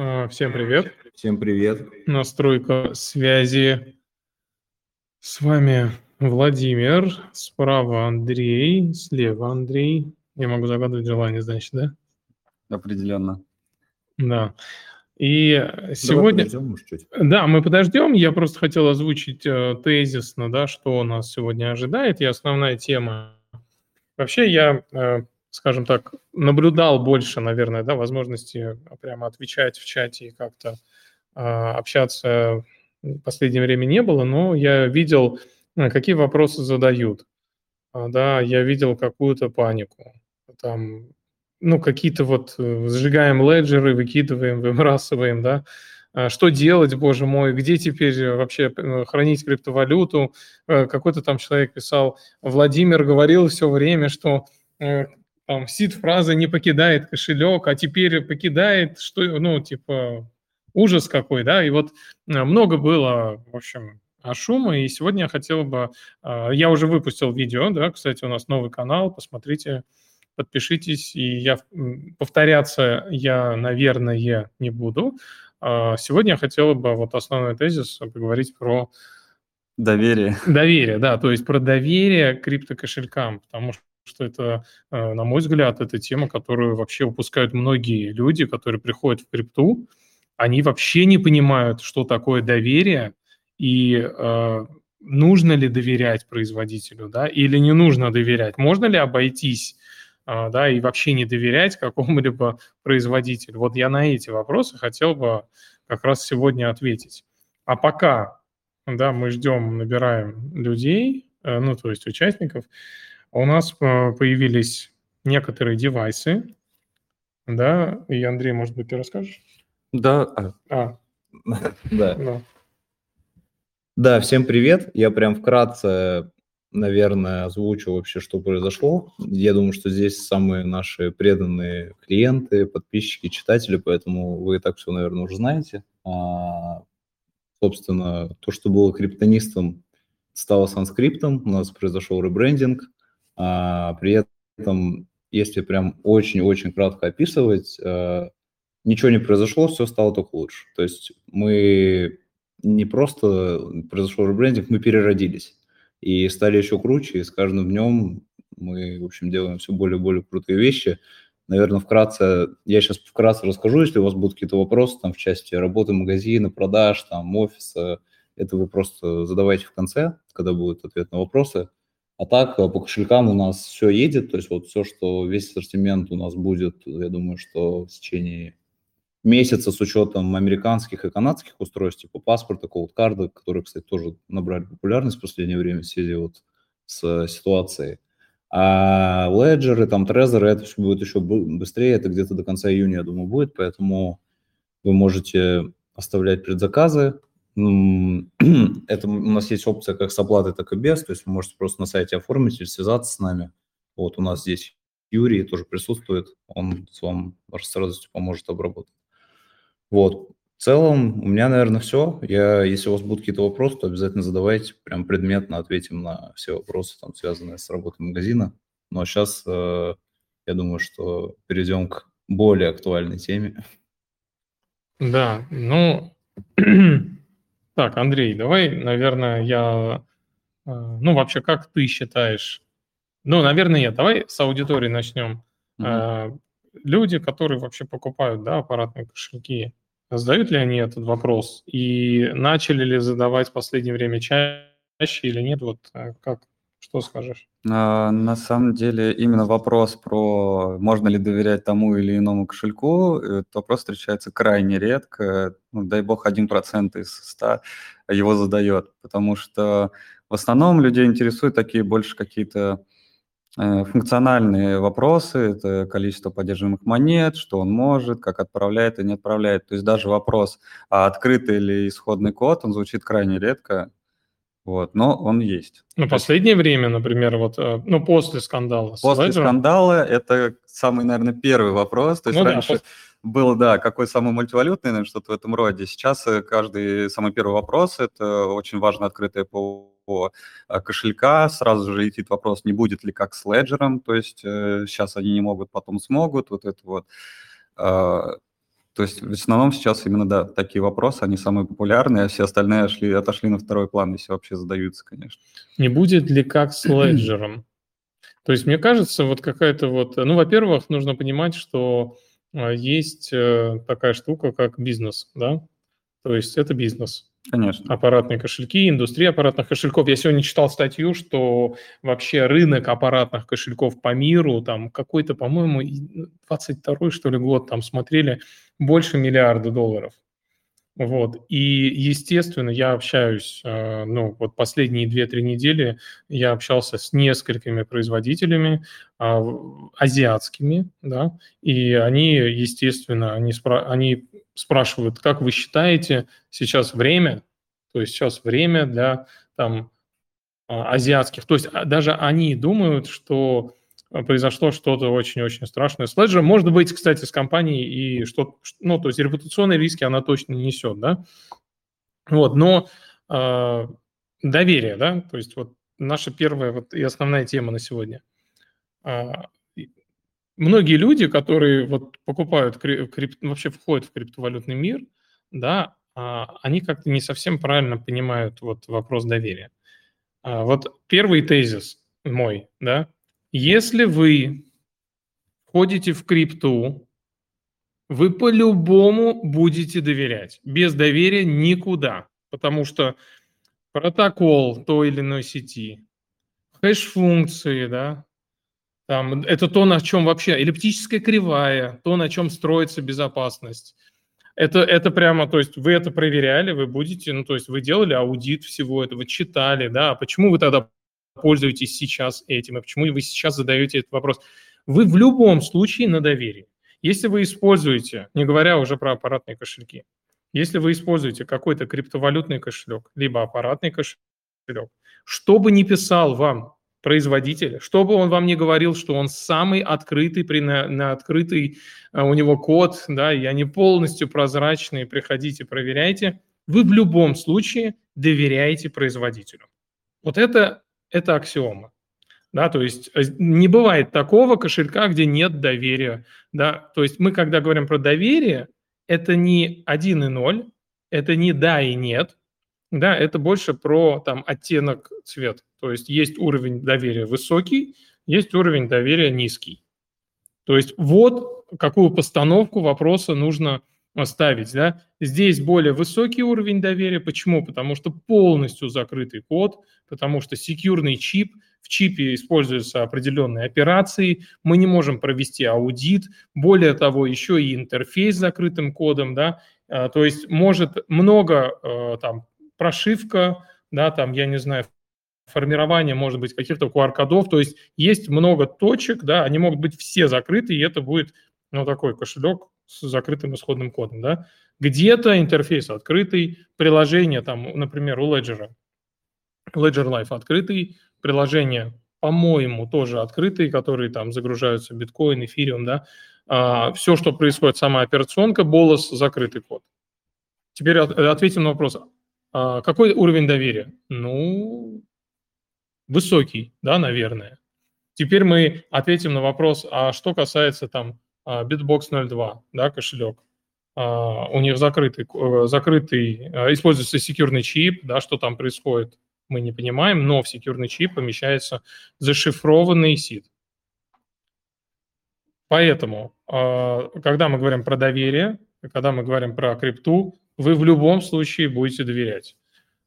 А, всем привет. Всем привет. Настройка связи. С вами Владимир, справа Андрей, слева Андрей. Я могу загадывать желание, значит, да? Определенно. Да. И сегодня... Подождем, чуть. Да, мы подождем. Я просто хотел озвучить э, тезисно, да, что нас сегодня ожидает. И основная тема. Вообще я э, скажем так, наблюдал больше, наверное, да, возможности прямо отвечать в чате и как-то э, общаться в последнее время не было, но я видел, э, какие вопросы задают. А, да, я видел какую-то панику. Там, ну, какие-то вот э, сжигаем леджеры, выкидываем, выбрасываем, да, а что делать, боже мой, где теперь вообще хранить криптовалюту. Какой-то там человек писал, Владимир говорил все время, что там сид-фраза не покидает кошелек, а теперь покидает, что, ну, типа, ужас какой, да, и вот э, много было, в общем, шума, и сегодня я хотел бы, э, я уже выпустил видео, да, кстати, у нас новый канал, посмотрите, подпишитесь, и я повторяться я, наверное, не буду. А сегодня я хотел бы вот основной тезис поговорить про Доверие. Доверие, да, то есть про доверие криптокошелькам, потому что это, э, на мой взгляд, это тема, которую вообще упускают многие люди, которые приходят в крипту. Они вообще не понимают, что такое доверие и э, нужно ли доверять производителю, да, или не нужно доверять. Можно ли обойтись, э, да, и вообще не доверять какому-либо производителю? Вот я на эти вопросы хотел бы как раз сегодня ответить. А пока, да, мы ждем, набираем людей, э, ну, то есть участников, у нас э, появились некоторые девайсы, да, и Андрей, может быть, ты расскажешь? Да. А. а. Да. Да. Да, всем привет. Я прям вкратце, наверное, озвучу вообще, что произошло. Я думаю, что здесь самые наши преданные клиенты, подписчики, читатели, поэтому вы и так все, наверное, уже знаете. А, собственно, то, что было криптонистом, стало санскриптом. У нас произошел ребрендинг – а, при этом, если прям очень-очень кратко описывать, а, ничего не произошло, все стало только лучше. То есть мы не просто произошел ребрендинг, мы переродились и стали еще круче, и с каждым днем мы, в общем, делаем все более и более крутые вещи. Наверное, вкратце, я сейчас вкратце расскажу, если у вас будут какие-то вопросы там в части работы магазина, продаж, там, офиса, это вы просто задавайте в конце, когда будет ответ на вопросы. А так э, по кошелькам у нас все едет, то есть вот все, что весь ассортимент у нас будет, я думаю, что в течение месяца с учетом американских и канадских устройств, типа паспорта, коуд-карты, которые, кстати, тоже набрали популярность в последнее время в связи вот с ситуацией. А леджеры, там, трезоры, это все будет еще быстрее, это где-то до конца июня, я думаю, будет, поэтому вы можете оставлять предзаказы, это у нас есть опция как с оплатой, так и без, то есть вы можете просто на сайте оформить или связаться с нами. Вот у нас здесь Юрий тоже присутствует, он с вам с радостью поможет обработать. Вот. В целом, у меня, наверное, все. Я, если у вас будут какие-то вопросы, то обязательно задавайте, прям предметно ответим на все вопросы, там, связанные с работой магазина. А сейчас, э, я думаю, что перейдем к более актуальной теме. Да, ну, Так, Андрей, давай, наверное, я... Э, ну, вообще, как ты считаешь? Ну, наверное, нет. Давай с аудитории начнем. Mm-hmm. Люди, которые вообще покупают, да, аппаратные кошельки, задают ли они этот вопрос? И начали ли задавать в последнее время чаще или нет? Вот э, как, что скажешь? А, на самом деле, именно вопрос про можно ли доверять тому или иному кошельку, этот вопрос встречается крайне редко. Ну, дай бог, 1% из 100 его задает, потому что в основном людей интересуют такие больше какие-то э, функциональные вопросы, это количество поддерживаемых монет, что он может, как отправляет и не отправляет. То есть даже вопрос, а открытый или исходный код, он звучит крайне редко, вот, но он есть. Ну, последнее время, например, вот, э, ну, после скандала. После скандала это самый, наверное, первый вопрос. То есть ну, раньше да, было, да, какой самый мультивалютный, наверное, что-то в этом роде. Сейчас э, каждый самый первый вопрос – это очень важно открытое ПО э, кошелька. Сразу же летит вопрос, не будет ли как с леджером, то есть сейчас они не могут, потом смогут, вот это вот. То есть в основном сейчас именно, да, такие вопросы, они самые популярные, а все остальные отошли, отошли на второй план, если вообще задаются, конечно. Не будет ли как с леджером? То есть мне кажется, вот какая-то вот... Ну, во-первых, нужно понимать, что а, есть э, такая штука, как бизнес, да? То есть это бизнес. Конечно. Аппаратные кошельки, индустрия аппаратных кошельков. Я сегодня читал статью, что вообще рынок аппаратных кошельков по миру, там какой-то, по-моему, 22 что ли год, там смотрели, больше миллиарда долларов. Вот. И, естественно, я общаюсь, э, ну, вот последние 2-3 недели я общался с несколькими производителями а, азиатскими, да, и они, естественно, они, спра- они спрашивают, как вы считаете сейчас время, то есть сейчас время для там а, азиатских, то есть а, даже они думают, что произошло что-то очень-очень страшное с Ledger. Может быть, кстати, с компанией и что ну, то есть репутационные риски она точно не несет, да. Вот, но э, доверие, да, то есть вот наша первая вот и основная тема на сегодня. Э, многие люди, которые вот покупают, крип, вообще входят в криптовалютный мир, да, э, они как-то не совсем правильно понимают вот вопрос доверия. Э, вот первый тезис мой, да, если вы входите в крипту, вы по-любому будете доверять. Без доверия никуда, потому что протокол той или иной сети, хэш-функции, да, там, это то, на чем вообще эллиптическая кривая, то, на чем строится безопасность. Это, это прямо, то есть вы это проверяли, вы будете, ну, то есть вы делали аудит всего этого, читали, да, а почему вы тогда пользуетесь сейчас этим, и почему вы сейчас задаете этот вопрос. Вы в любом случае на доверии. Если вы используете, не говоря уже про аппаратные кошельки, если вы используете какой-то криптовалютный кошелек, либо аппаратный кошелек, что бы ни писал вам производитель, что бы он вам не говорил, что он самый открытый, при, на, на открытый а, у него код, да, и они полностью прозрачные, приходите, проверяйте, вы в любом случае доверяете производителю. Вот это это аксиома. Да, то есть э, не бывает такого кошелька, где нет доверия. Да? То есть мы, когда говорим про доверие, это не 1 и 0, это не да и нет, да, это больше про там, оттенок цвета. То есть есть уровень доверия высокий, есть уровень доверия низкий. То есть вот какую постановку вопроса нужно ставить. Да? Здесь более высокий уровень доверия. Почему? Потому что полностью закрытый код, потому что секьюрный чип, в чипе используются определенные операции, мы не можем провести аудит, более того, еще и интерфейс с закрытым кодом, да, а, то есть может много э, там прошивка, да, там, я не знаю, формирование, может быть, каких-то QR-кодов, то есть есть много точек, да, они могут быть все закрыты, и это будет, ну, такой кошелек с закрытым исходным кодом, да. Где-то интерфейс открытый, приложение там, например, у Ledger, Ledger Life открытый, приложение, по-моему, тоже открытые, которые там загружаются биткоин, эфириум, да. А, все, что происходит, сама операционка, болос, закрытый код. Теперь от, ответим на вопрос. А, какой уровень доверия? Ну, высокий, да, наверное. Теперь мы ответим на вопрос, а что касается там Bitbox 02, да, кошелек. А, у них закрытый, э, закрытый, э, используется секьюрный чип, да, что там происходит, мы не понимаем, но в секьюрный чип помещается зашифрованный сид. Поэтому, а, когда мы говорим про доверие, когда мы говорим про крипту, вы в любом случае будете доверять.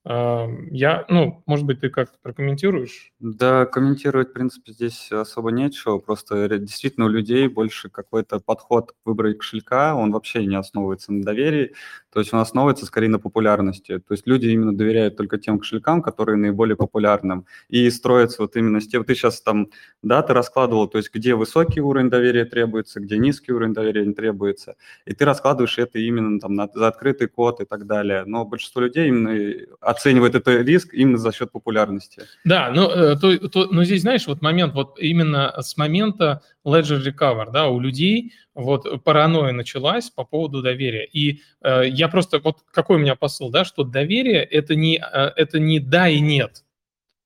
Я, ну, может быть, ты как-то прокомментируешь? Да, комментировать, в принципе, здесь особо нечего. Просто действительно у людей больше какой-то подход к выбору кошелька, он вообще не основывается на доверии, то есть он основывается скорее на популярности. То есть люди именно доверяют только тем кошелькам, которые наиболее популярным. И строятся вот именно с тем, ты сейчас там, да, ты раскладывал, то есть где высокий уровень доверия требуется, где низкий уровень доверия не требуется. И ты раскладываешь это именно там на, за открытый код и так далее. Но большинство людей именно оценивает этот риск именно за счет популярности. Да, но, э, то, то, но здесь, знаешь, вот момент, вот именно с момента Ledger Recover, да, у людей вот паранойя началась по поводу доверия. И э, я просто, вот какой у меня посыл, да, что доверие это не, э, это не да и нет.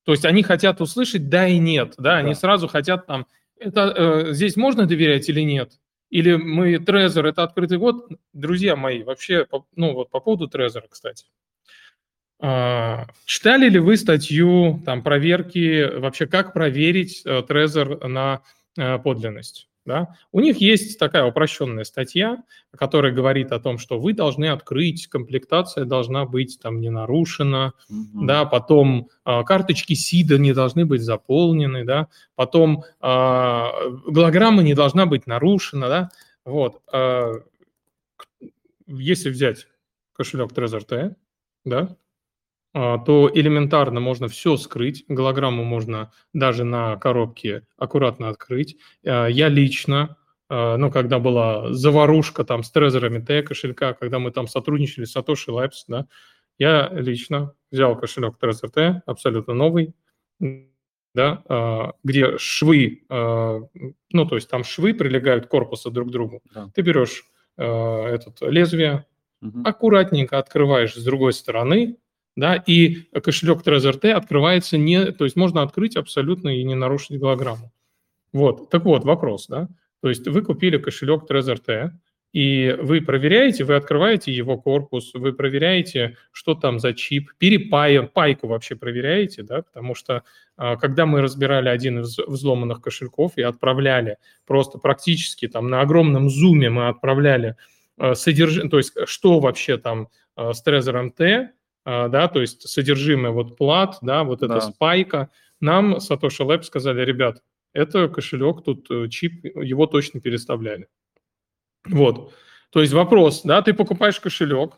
То есть они хотят услышать да и нет, да, да. они сразу хотят там, это, э, здесь можно доверять или нет? Или мы Trezor – это открытый код? Друзья мои, вообще, ну вот по поводу Trezor, кстати. А, читали ли вы статью там проверки, вообще как проверить э, Trezor на подлинность? Да? У них есть такая упрощенная статья, которая говорит о том, что вы должны открыть, комплектация должна быть там не нарушена, угу. да, потом э, карточки СИДа не должны быть заполнены, да, потом э, голограмма не должна быть нарушена, да, вот. Э, если взять кошелек Trezor T, да, то элементарно можно все скрыть. Голограмму можно даже на коробке аккуратно открыть. А, я лично, а, ну, когда была заварушка там с трезорами Т кошелька, когда мы там сотрудничали с Satoshi Labs, да, я лично взял кошелек Trezor T, абсолютно новый, да, где швы, ну, то есть там швы прилегают к корпусу друг к другу. Да. Ты берешь этот лезвие, угу. аккуратненько открываешь с другой стороны, да, и кошелек TrezorT открывается не, то есть можно открыть абсолютно и не нарушить голограмму. Вот, так вот, вопрос, да, то есть вы купили кошелек TrezorT, и вы проверяете, вы открываете его корпус, вы проверяете, что там за чип, перепаем, пайку вообще проверяете, да, потому что а, когда мы разбирали один из взломанных кошельков и отправляли просто практически там на огромном зуме мы отправляли а, содержание, то есть что вообще там а, с Trezor T, да, то есть содержимое вот плат, да, вот эта да. спайка, нам Satoshi Lab сказали, ребят, это кошелек, тут э, чип, его точно переставляли. Вот. То есть вопрос, да, ты покупаешь кошелек,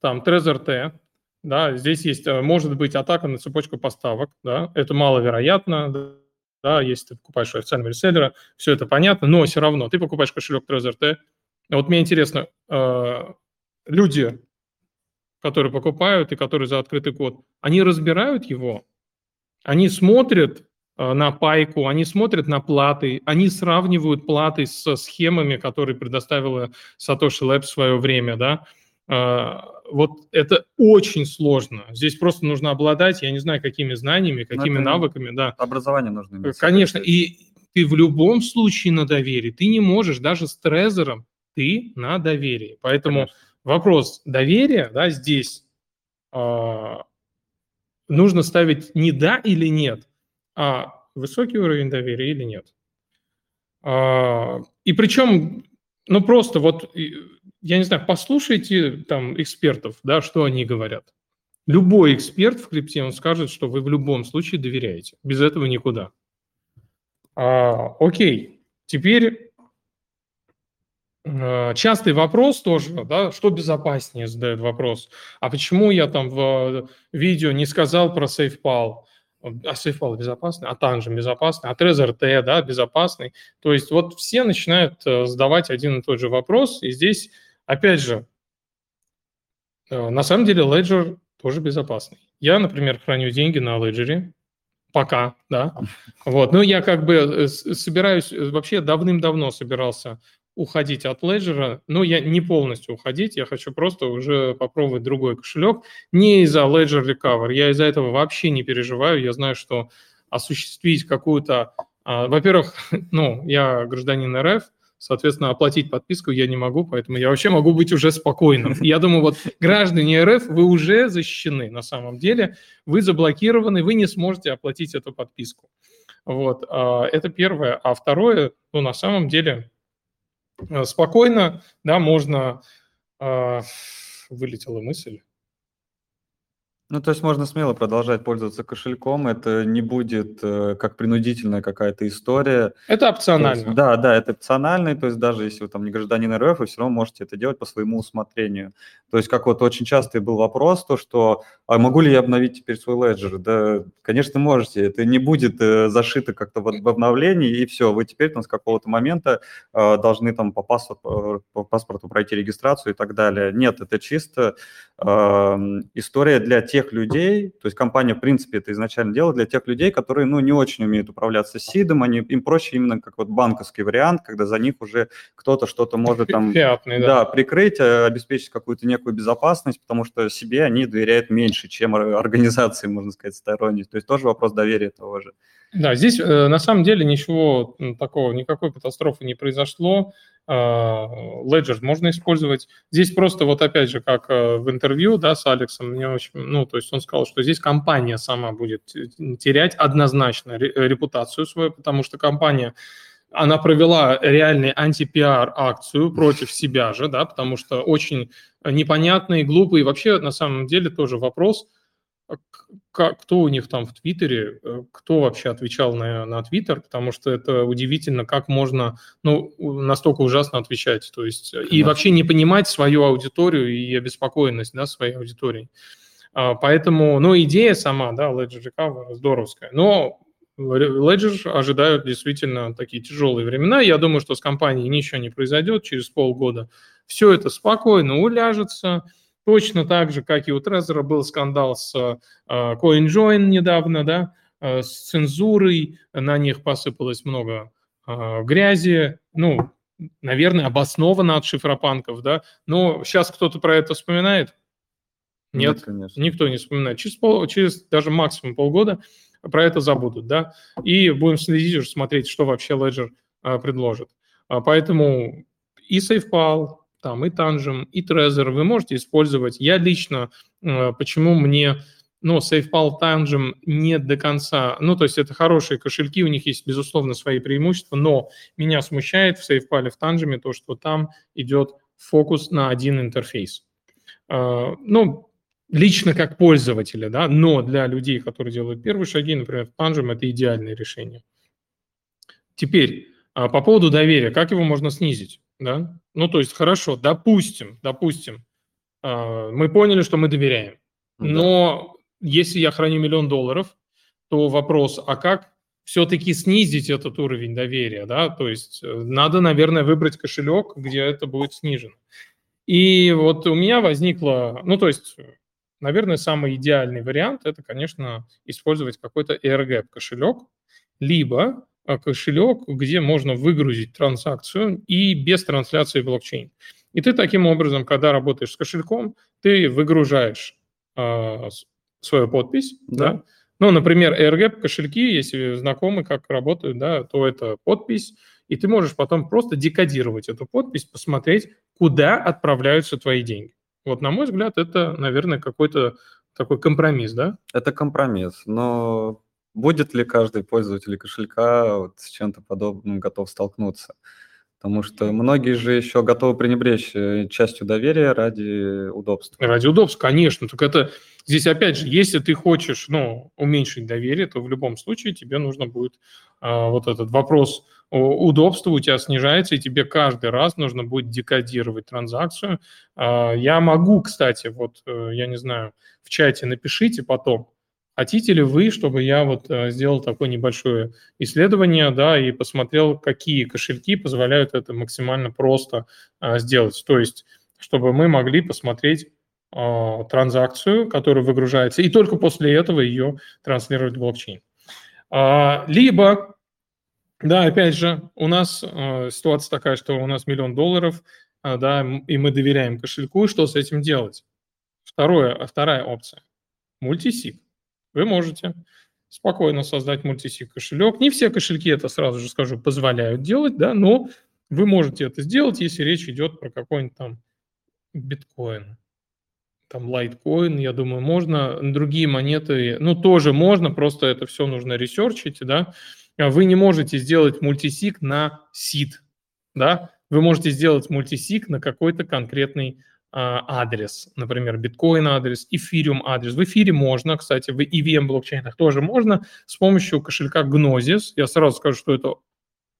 там Trezor T, да, здесь есть, э, может быть, атака на цепочку поставок, да, это маловероятно, да, если ты покупаешь у официального реселлера, все это понятно, но все равно ты покупаешь кошелек Trezor T. Вот мне интересно, э, люди, которые покупают и которые за открытый код, они разбирают его, они смотрят э, на пайку, они смотрят на платы, они сравнивают платы со схемами, которые предоставила Satoshi Labs в свое время, да. Э, вот это очень сложно. Здесь просто нужно обладать, я не знаю, какими знаниями, ну, какими навыками, да. Образование нужно иметь. Конечно, и ты в любом случае на доверии, ты не можешь даже с трезором, ты на доверии. Поэтому Конечно вопрос доверия, да, здесь э, нужно ставить не да или нет, а высокий уровень доверия или нет. Э, и причем, ну просто вот, я не знаю, послушайте там экспертов, да, что они говорят. Любой эксперт в крипте, он скажет, что вы в любом случае доверяете. Без этого никуда. А, окей, теперь частый вопрос тоже, да, что безопаснее, задают вопрос. А почему я там в видео не сказал про SafePal? А SafePal безопасный, а Tangent безопасный, а Trezor T, да, безопасный. То есть вот все начинают э, задавать один и тот же вопрос, и здесь, опять же, э, на самом деле Ledger тоже безопасный. Я, например, храню деньги на Ledger, пока, да. Вот, ну я как бы собираюсь, вообще давным-давно собирался уходить от Ledger, но я не полностью уходить, я хочу просто уже попробовать другой кошелек, не из-за Ledger Recover, я из-за этого вообще не переживаю, я знаю, что осуществить какую-то, а, во-первых, ну, я гражданин РФ, соответственно, оплатить подписку я не могу, поэтому я вообще могу быть уже спокойным. Я думаю, вот граждане РФ, вы уже защищены на самом деле, вы заблокированы, вы не сможете оплатить эту подписку. Вот, а, это первое. А второе, ну, на самом деле, спокойно, да, можно, э, вылетела мысль, ну, то есть можно смело продолжать пользоваться кошельком, это не будет э, как принудительная какая-то история. Это опционально. Есть, да, да, это опционально, то есть даже если вы там не гражданин РФ, вы все равно можете это делать по своему усмотрению. То есть как вот очень часто был вопрос, то что, а могу ли я обновить теперь свой леджер? Да, конечно, можете, это не будет э, зашито как-то в, в обновлении, и все, вы теперь там с какого-то момента э, должны там по паспорту, э, по паспорту пройти регистрацию и так далее. Нет, это чисто э, история для тех, тех людей, то есть компания, в принципе, это изначально делала для тех людей, которые, ну, не очень умеют управляться сидом, они, им проще именно как вот банковский вариант, когда за них уже кто-то что-то может там, Фиатный, да. да, прикрыть, э, обеспечить какую-то некую безопасность, потому что себе они доверяют меньше, чем организации, можно сказать, сторонней. То есть тоже вопрос доверия того же. Да, здесь э, на самом деле ничего такого, никакой катастрофы не произошло. Э, Ledger можно использовать. Здесь просто вот опять же, как э, в интервью да, с Алексом, мне очень, ну, то есть он сказал, что здесь компания сама будет терять однозначно репутацию свою, потому что компания она провела реальный антипиар акцию против себя же, да, потому что очень непонятный, глупый, и вообще на самом деле тоже вопрос – кто у них там в Твиттере, э, кто вообще отвечал на, на Твиттер, потому что это удивительно, как можно ну, настолько ужасно отвечать. То есть, Конечно. и вообще не понимать свою аудиторию и обеспокоенность да, своей аудитории. А, поэтому, ну, идея сама, да, Ledger Recover здоровская, но Ledger ожидают действительно такие тяжелые времена. Я думаю, что с компанией ничего не произойдет через полгода. Все это спокойно уляжется, Точно так же, как и у Трезора был скандал с э, CoinJoin недавно, да, э, с цензурой, на них посыпалось много э, грязи, ну, наверное, обоснованно от шифропанков, да, но сейчас кто-то про это вспоминает? Нет, Нет конечно. никто не вспоминает. Через, пол, через даже максимум полгода про это забудут, да, и будем следить уже, смотреть, что вообще Ledger предложит. Поэтому и SafePal, там и Tangem, и Trezor вы можете использовать. Я лично, э, почему мне, ну, SafePal, Tangem не до конца, ну, то есть это хорошие кошельки, у них есть, безусловно, свои преимущества, но меня смущает в SafePal, в Tangem то, что там идет фокус на один интерфейс. Э, ну, лично как пользователя, да, но для людей, которые делают первые шаги, например, в Tangem это идеальное решение. Теперь, а, по поводу доверия, как его можно снизить? Да? Ну, то есть, хорошо, допустим, допустим, а, мы поняли, что мы доверяем. Но да. если я храню миллион долларов, то вопрос, а как все-таки снизить этот уровень доверия, да, то есть э, надо, наверное, выбрать кошелек, где это будет снижено. И вот у меня возникло, ну, то есть, наверное, самый идеальный вариант – это, конечно, использовать какой-то AirGap кошелек, либо кошелек, где можно выгрузить транзакцию и без трансляции блокчейн. И ты таким образом, когда работаешь с кошельком, ты выгружаешь э, свою подпись, да. да. Ну, например, AirGap кошельки, если знакомы, как работают, да, то это подпись, и ты можешь потом просто декодировать эту подпись, посмотреть, куда отправляются твои деньги. Вот, на мой взгляд, это, наверное, какой-то такой компромисс, да? Это компромисс, но будет ли каждый пользователь кошелька вот с чем-то подобным готов столкнуться? Потому что многие же еще готовы пренебречь э, частью доверия ради удобства. Ради удобства, конечно. Только это здесь опять же, если ты хочешь ну, уменьшить доверие, то в любом случае тебе нужно будет а, вот этот вопрос удобства у тебя снижается, и тебе каждый раз нужно будет декодировать транзакцию. А, я могу, кстати, вот, э, я не знаю, в чате напишите потом, Хотите ли вы, чтобы я вот э, сделал такое небольшое исследование, да, и посмотрел, какие кошельки позволяют это максимально просто а, сделать? То есть, чтобы мы могли посмотреть а, транзакцию, которая выгружается, и только после этого ее транслировать в блокчейн. А, либо, да, опять же, у нас ситуация такая, что у нас миллион долларов, да, и мы доверяем кошельку, что с этим делать? Второе, вторая опция – мультисиг вы можете спокойно создать мультисиг кошелек. Не все кошельки это, сразу же скажу, позволяют делать, да, но вы можете это сделать, если речь идет про какой-нибудь там биткоин, там лайткоин, я думаю, можно. Другие монеты, ну, тоже можно, просто это все нужно ресерчить, да. Вы не можете сделать мультисиг на сид, да. Вы можете сделать мультисиг на какой-то конкретный адрес, например, биткоин адрес, эфириум адрес. В эфире можно, кстати, в EVM блокчейнах тоже можно с помощью кошелька Gnosis. Я сразу скажу, что это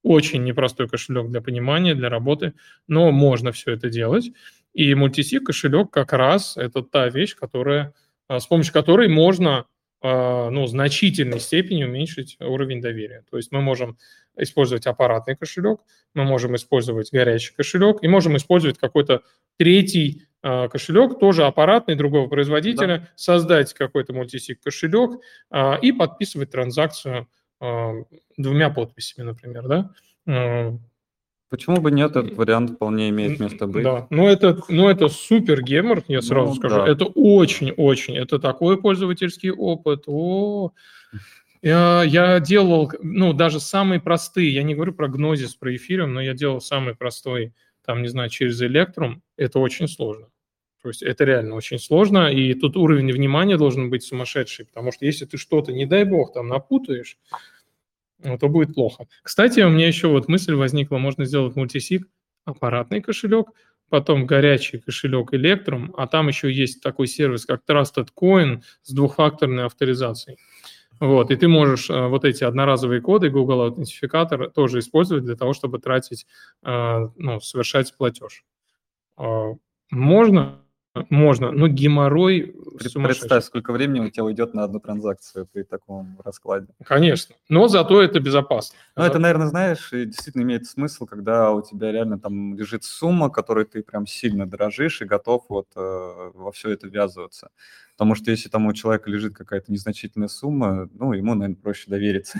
очень непростой кошелек для понимания, для работы, но можно все это делать. И мультисиг кошелек как раз это та вещь, которая, а, с помощью которой можно а, ну, значительной степени уменьшить уровень доверия. То есть мы можем использовать аппаратный кошелек, мы можем использовать горячий кошелек и можем использовать какой-то третий э, кошелек, тоже аппаратный, другого производителя, да. создать какой-то мультисиг кошелек э, и подписывать транзакцию двумя подписями, например, да. Почему бы нет, этот вариант вполне имеет место быть. Да, но это, но это супер гемор, я сразу ну, скажу. Да. Это очень-очень, это такой пользовательский опыт. О, Я, я делал, ну, даже самые простые, я не говорю про гнозис, про эфириум, но я делал самый простой, там, не знаю, через Electrum, это очень сложно. То есть это реально очень сложно, и тут уровень внимания должен быть сумасшедший, потому что если ты что-то, не дай бог, там напутаешь, ну, то будет плохо. Кстати, у меня еще вот мысль возникла, можно сделать мультисик, аппаратный кошелек, потом горячий кошелек Electrum, а там еще есть такой сервис, как Trusted Coin с двухфакторной авторизацией. Вот, и ты можешь э, вот эти одноразовые коды Google аутентификатор тоже использовать для того, чтобы тратить, э, ну, совершать платеж. Э, можно, можно, но геморрой Представь, сколько времени у тебя уйдет на одну транзакцию при таком раскладе. Конечно, но зато это безопасно. Ну, это, наверное, знаешь, действительно имеет смысл, когда у тебя реально там лежит сумма, которой ты прям сильно дорожишь и готов вот э, во все это ввязываться. Потому что если там у человека лежит какая-то незначительная сумма, ну, ему, наверное, проще довериться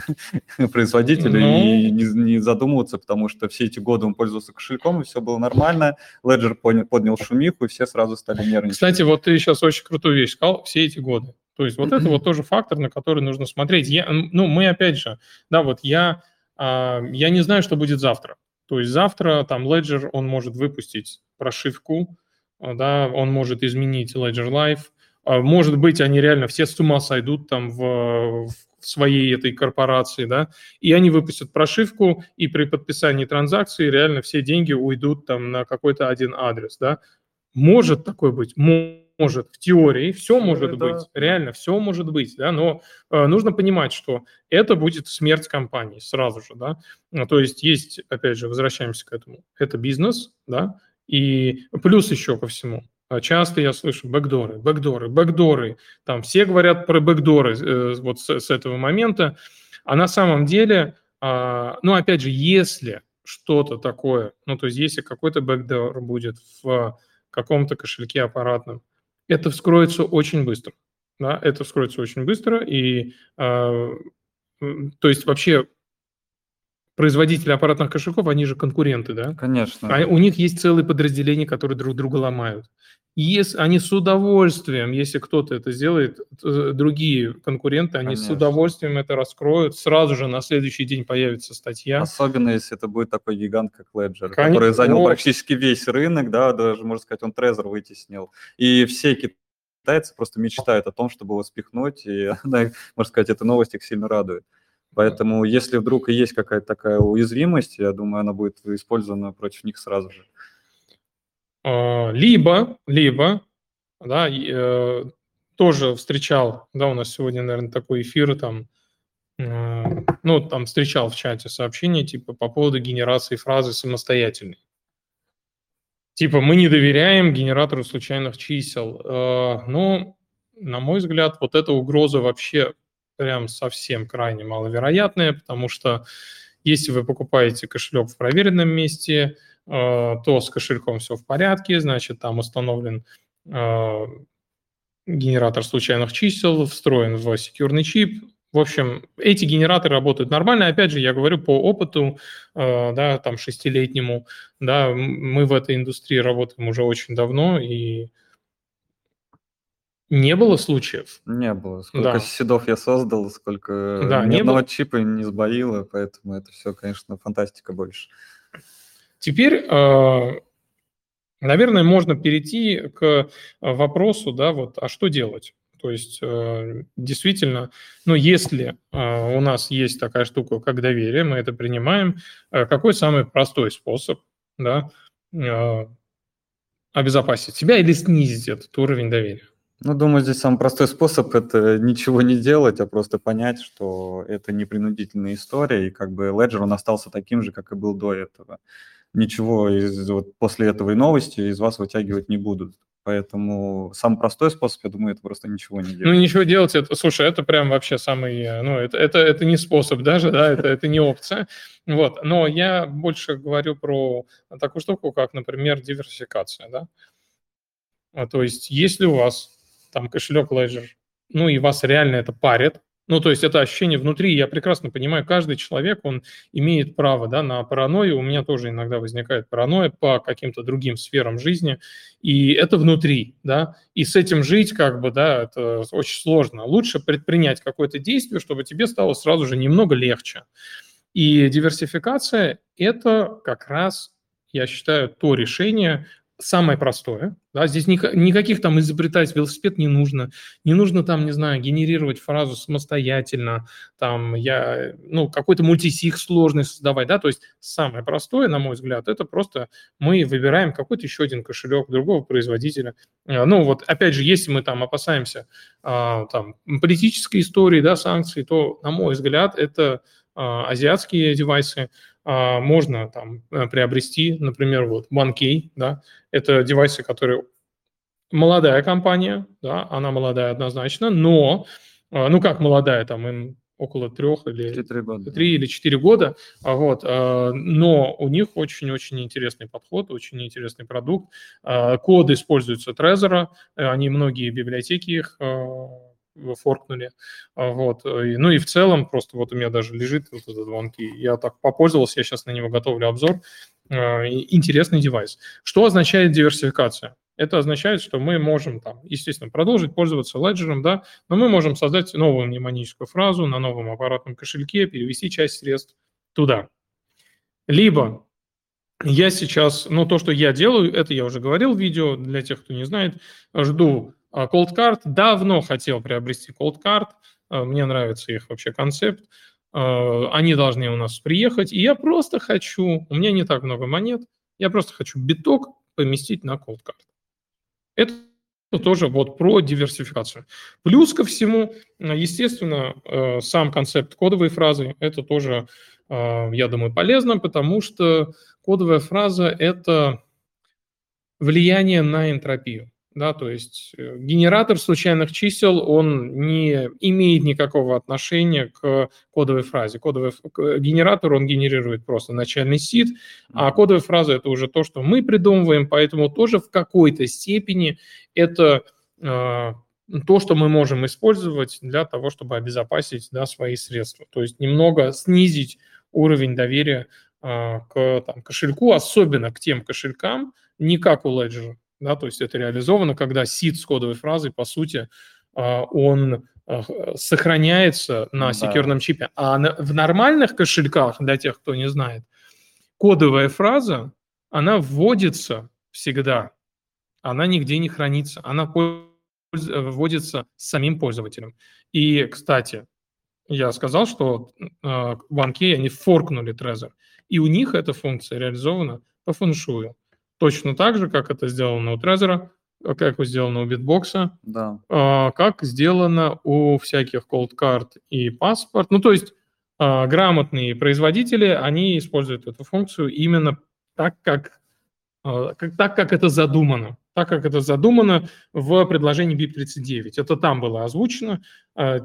производителю ну... и не, не задумываться, потому что все эти годы он пользовался кошельком, и все было нормально. Поднял, поднял шумиху, и все сразу стали нервничать. Кстати, вот ты сейчас очень крутую вещь сказал, все эти годы. То есть вот это вот тоже фактор, на который нужно смотреть. Я, ну, мы опять же, да, вот я, а, я не знаю, что будет завтра. То есть завтра там Ledger, он может выпустить прошивку, да, он может изменить Ledger Live, а, может быть, они реально все с ума сойдут там в, в своей этой корпорации, да, и они выпустят прошивку, и при подписании транзакции реально все деньги уйдут там на какой-то один адрес, да. Может такое быть? Может. В теории все может да. быть. Реально все может быть, да, но э, нужно понимать, что это будет смерть компании сразу же, да. Ну, то есть есть, опять же, возвращаемся к этому, это бизнес, да, и плюс еще ко всему – а часто я слышу бэкдоры, бэкдоры, бэкдоры. Там все говорят про бэкдоры э, вот с, с этого момента. А на самом деле, э, ну, опять же, если что-то такое, ну, то есть если какой-то бэкдор будет в каком-то кошельке аппаратном, это вскроется очень быстро. Да, это вскроется очень быстро. И, э, то есть вообще производители аппаратных кошельков, они же конкуренты, да? Конечно. А у них есть целые подразделения, которые друг друга ломают. Если они с удовольствием, если кто-то это сделает, другие конкуренты, они Конечно. с удовольствием это раскроют, сразу же на следующий день появится статья. Особенно если это будет такой гигант, как Ledger, Конечно. который занял О. практически весь рынок, да, даже, можно сказать, он Trezor вытеснил. И все китайцы просто мечтают о том, чтобы его спихнуть, и, можно сказать, эта новость их сильно радует. Поэтому если вдруг и есть какая-то такая уязвимость, я думаю, она будет использована против них сразу же. А, либо, либо, да, э, тоже встречал, да, у нас сегодня, наверное, такой эфир, там, э, ну, там встречал в чате сообщение, типа, по поводу генерации фразы самостоятельной. Типа, мы не доверяем генератору случайных чисел. Э, ну, на мой взгляд, вот эта угроза вообще прям совсем крайне маловероятная, потому что если вы покупаете кошелек в проверенном месте – Э, то с кошельком все в порядке, значит, там установлен э, генератор случайных чисел, встроен в секьюрный чип. В общем, эти генераторы работают нормально. Опять же, я говорю по опыту, э, да, там, шестилетнему, да, мы в этой индустрии работаем уже очень давно, и не было случаев. Не было. Сколько да. седов я создал, сколько да, ни одного было. чипа не сбоило, поэтому это все, конечно, фантастика больше. Теперь, э, наверное, можно перейти к вопросу, да, вот, а что делать? То есть, э, действительно, ну, если э, у нас есть такая штука, как доверие, мы это принимаем, какой самый простой способ, да, обезопасить себя или снизить этот уровень доверия? Ну, думаю, здесь самый простой способ – это ничего не делать, а просто понять, что это не принудительная история, и как бы Ledger, он остался таким же, как и был до этого ничего из, вот, после этого и новости из вас вытягивать не будут. Поэтому самый простой способ, я думаю, это просто ничего не делать. Ну, ничего делать, это, слушай, это прям вообще самый, ну, это, это, это не способ даже, да, это, это не опция. Вот, но я больше говорю про такую штуку, как, например, диверсификация, да. А, то есть, если у вас там кошелек Ledger, ну, и вас реально это парит, Ну, то есть это ощущение внутри, я прекрасно понимаю, каждый человек, он имеет право да, на паранойю. У меня тоже иногда возникает паранойя по каким-то другим сферам жизни, и это внутри, да, и с этим жить, как бы, да, это очень сложно. Лучше предпринять какое-то действие, чтобы тебе стало сразу же немного легче. И диверсификация – это как раз, я считаю, то решение, самое простое. Да, здесь никаких там изобретать велосипед не нужно. Не нужно там, не знаю, генерировать фразу самостоятельно, там, я, ну, какой-то мультисих сложный создавать, да, то есть самое простое, на мой взгляд, это просто мы выбираем какой-то еще один кошелек другого производителя. А, ну, вот, опять же, если мы там опасаемся а, там, политической истории, да, санкций, то, на мой взгляд, это азиатские девайсы, а, можно там э, приобрести, например, вот OneKey, да, это девайсы, которые молодая компания, да, она молодая однозначно, но, а, ну как молодая, там им около трех или три или четыре года, вот, но у них очень-очень интересный подход, очень интересный продукт. Коды используются Trezor, они многие библиотеки их форкнули. А, вот. Э, ну и в целом просто вот у меня даже лежит вот этот OneKey. Я так попользовался, я сейчас на него готовлю обзор. А, интересный девайс. Что означает диверсификация? Это означает, что мы можем там, естественно, продолжить пользоваться Ledger, да, но мы можем создать новую мнемоническую фразу на новом аппаратном кошельке, перевести часть средств туда. Либо я сейчас, ну, то, что я делаю, это я уже говорил в видео, для тех, кто не знает, жду Cold Card давно хотел приобрести Cold Card. А, мне нравится их вообще концепт. А, они должны у нас приехать. И я просто хочу, у меня не так много монет, я просто хочу биток поместить на Cold Card. Это тоже вот про диверсификацию. Плюс ко всему, естественно, сам концепт кодовой фразы, это тоже, я думаю, полезно, потому что кодовая фраза – это влияние на энтропию да, то есть э, генератор случайных чисел, он не имеет никакого отношения к кодовой фразе. Кодовый генератор, он генерирует просто начальный сид, а кодовая фраза – это уже то, что мы придумываем, поэтому тоже в какой-то степени это э, то, что мы можем использовать для того, чтобы обезопасить да, свои средства. То есть немного снизить уровень доверия э, к там, кошельку, особенно к тем кошелькам, не как у Ledger, да, то есть это реализовано, когда сид с кодовой фразой, по сути, а, он а, сохраняется на да. секьюрном чипе. А в нормальных кошельках, для тех, кто не знает, кодовая фраза, она вводится всегда, она нигде не хранится, она вводится самим пользователем. И, кстати, я сказал, что в OneKey они форкнули Trezor, и у них эта функция реализована по фэншую точно так же, как это сделано у Trezor, как сделано у Bitbox, да. А, как сделано у всяких Cold Card и Passport. Ну, то есть а, грамотные производители, они используют эту функцию именно так, как, а, как, так, как это задумано. Так, как это задумано в предложении BIP39. Это там было озвучено.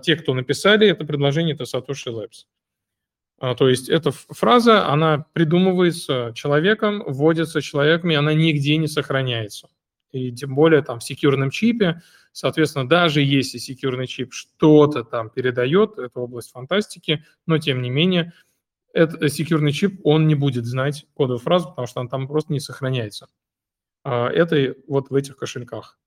Те, кто написали это предложение, это Satoshi Labs. А, то есть эта фраза, она придумывается человеком, вводится человеком, и она нигде не сохраняется. И тем более там в секьюрном чипе, соответственно, даже если секьюрный чип что-то там передает, это область фантастики, но тем не менее, этот секьюрный чип, он не будет знать кодовую фразу, потому что она там просто не сохраняется. А, это вот в этих кошельках.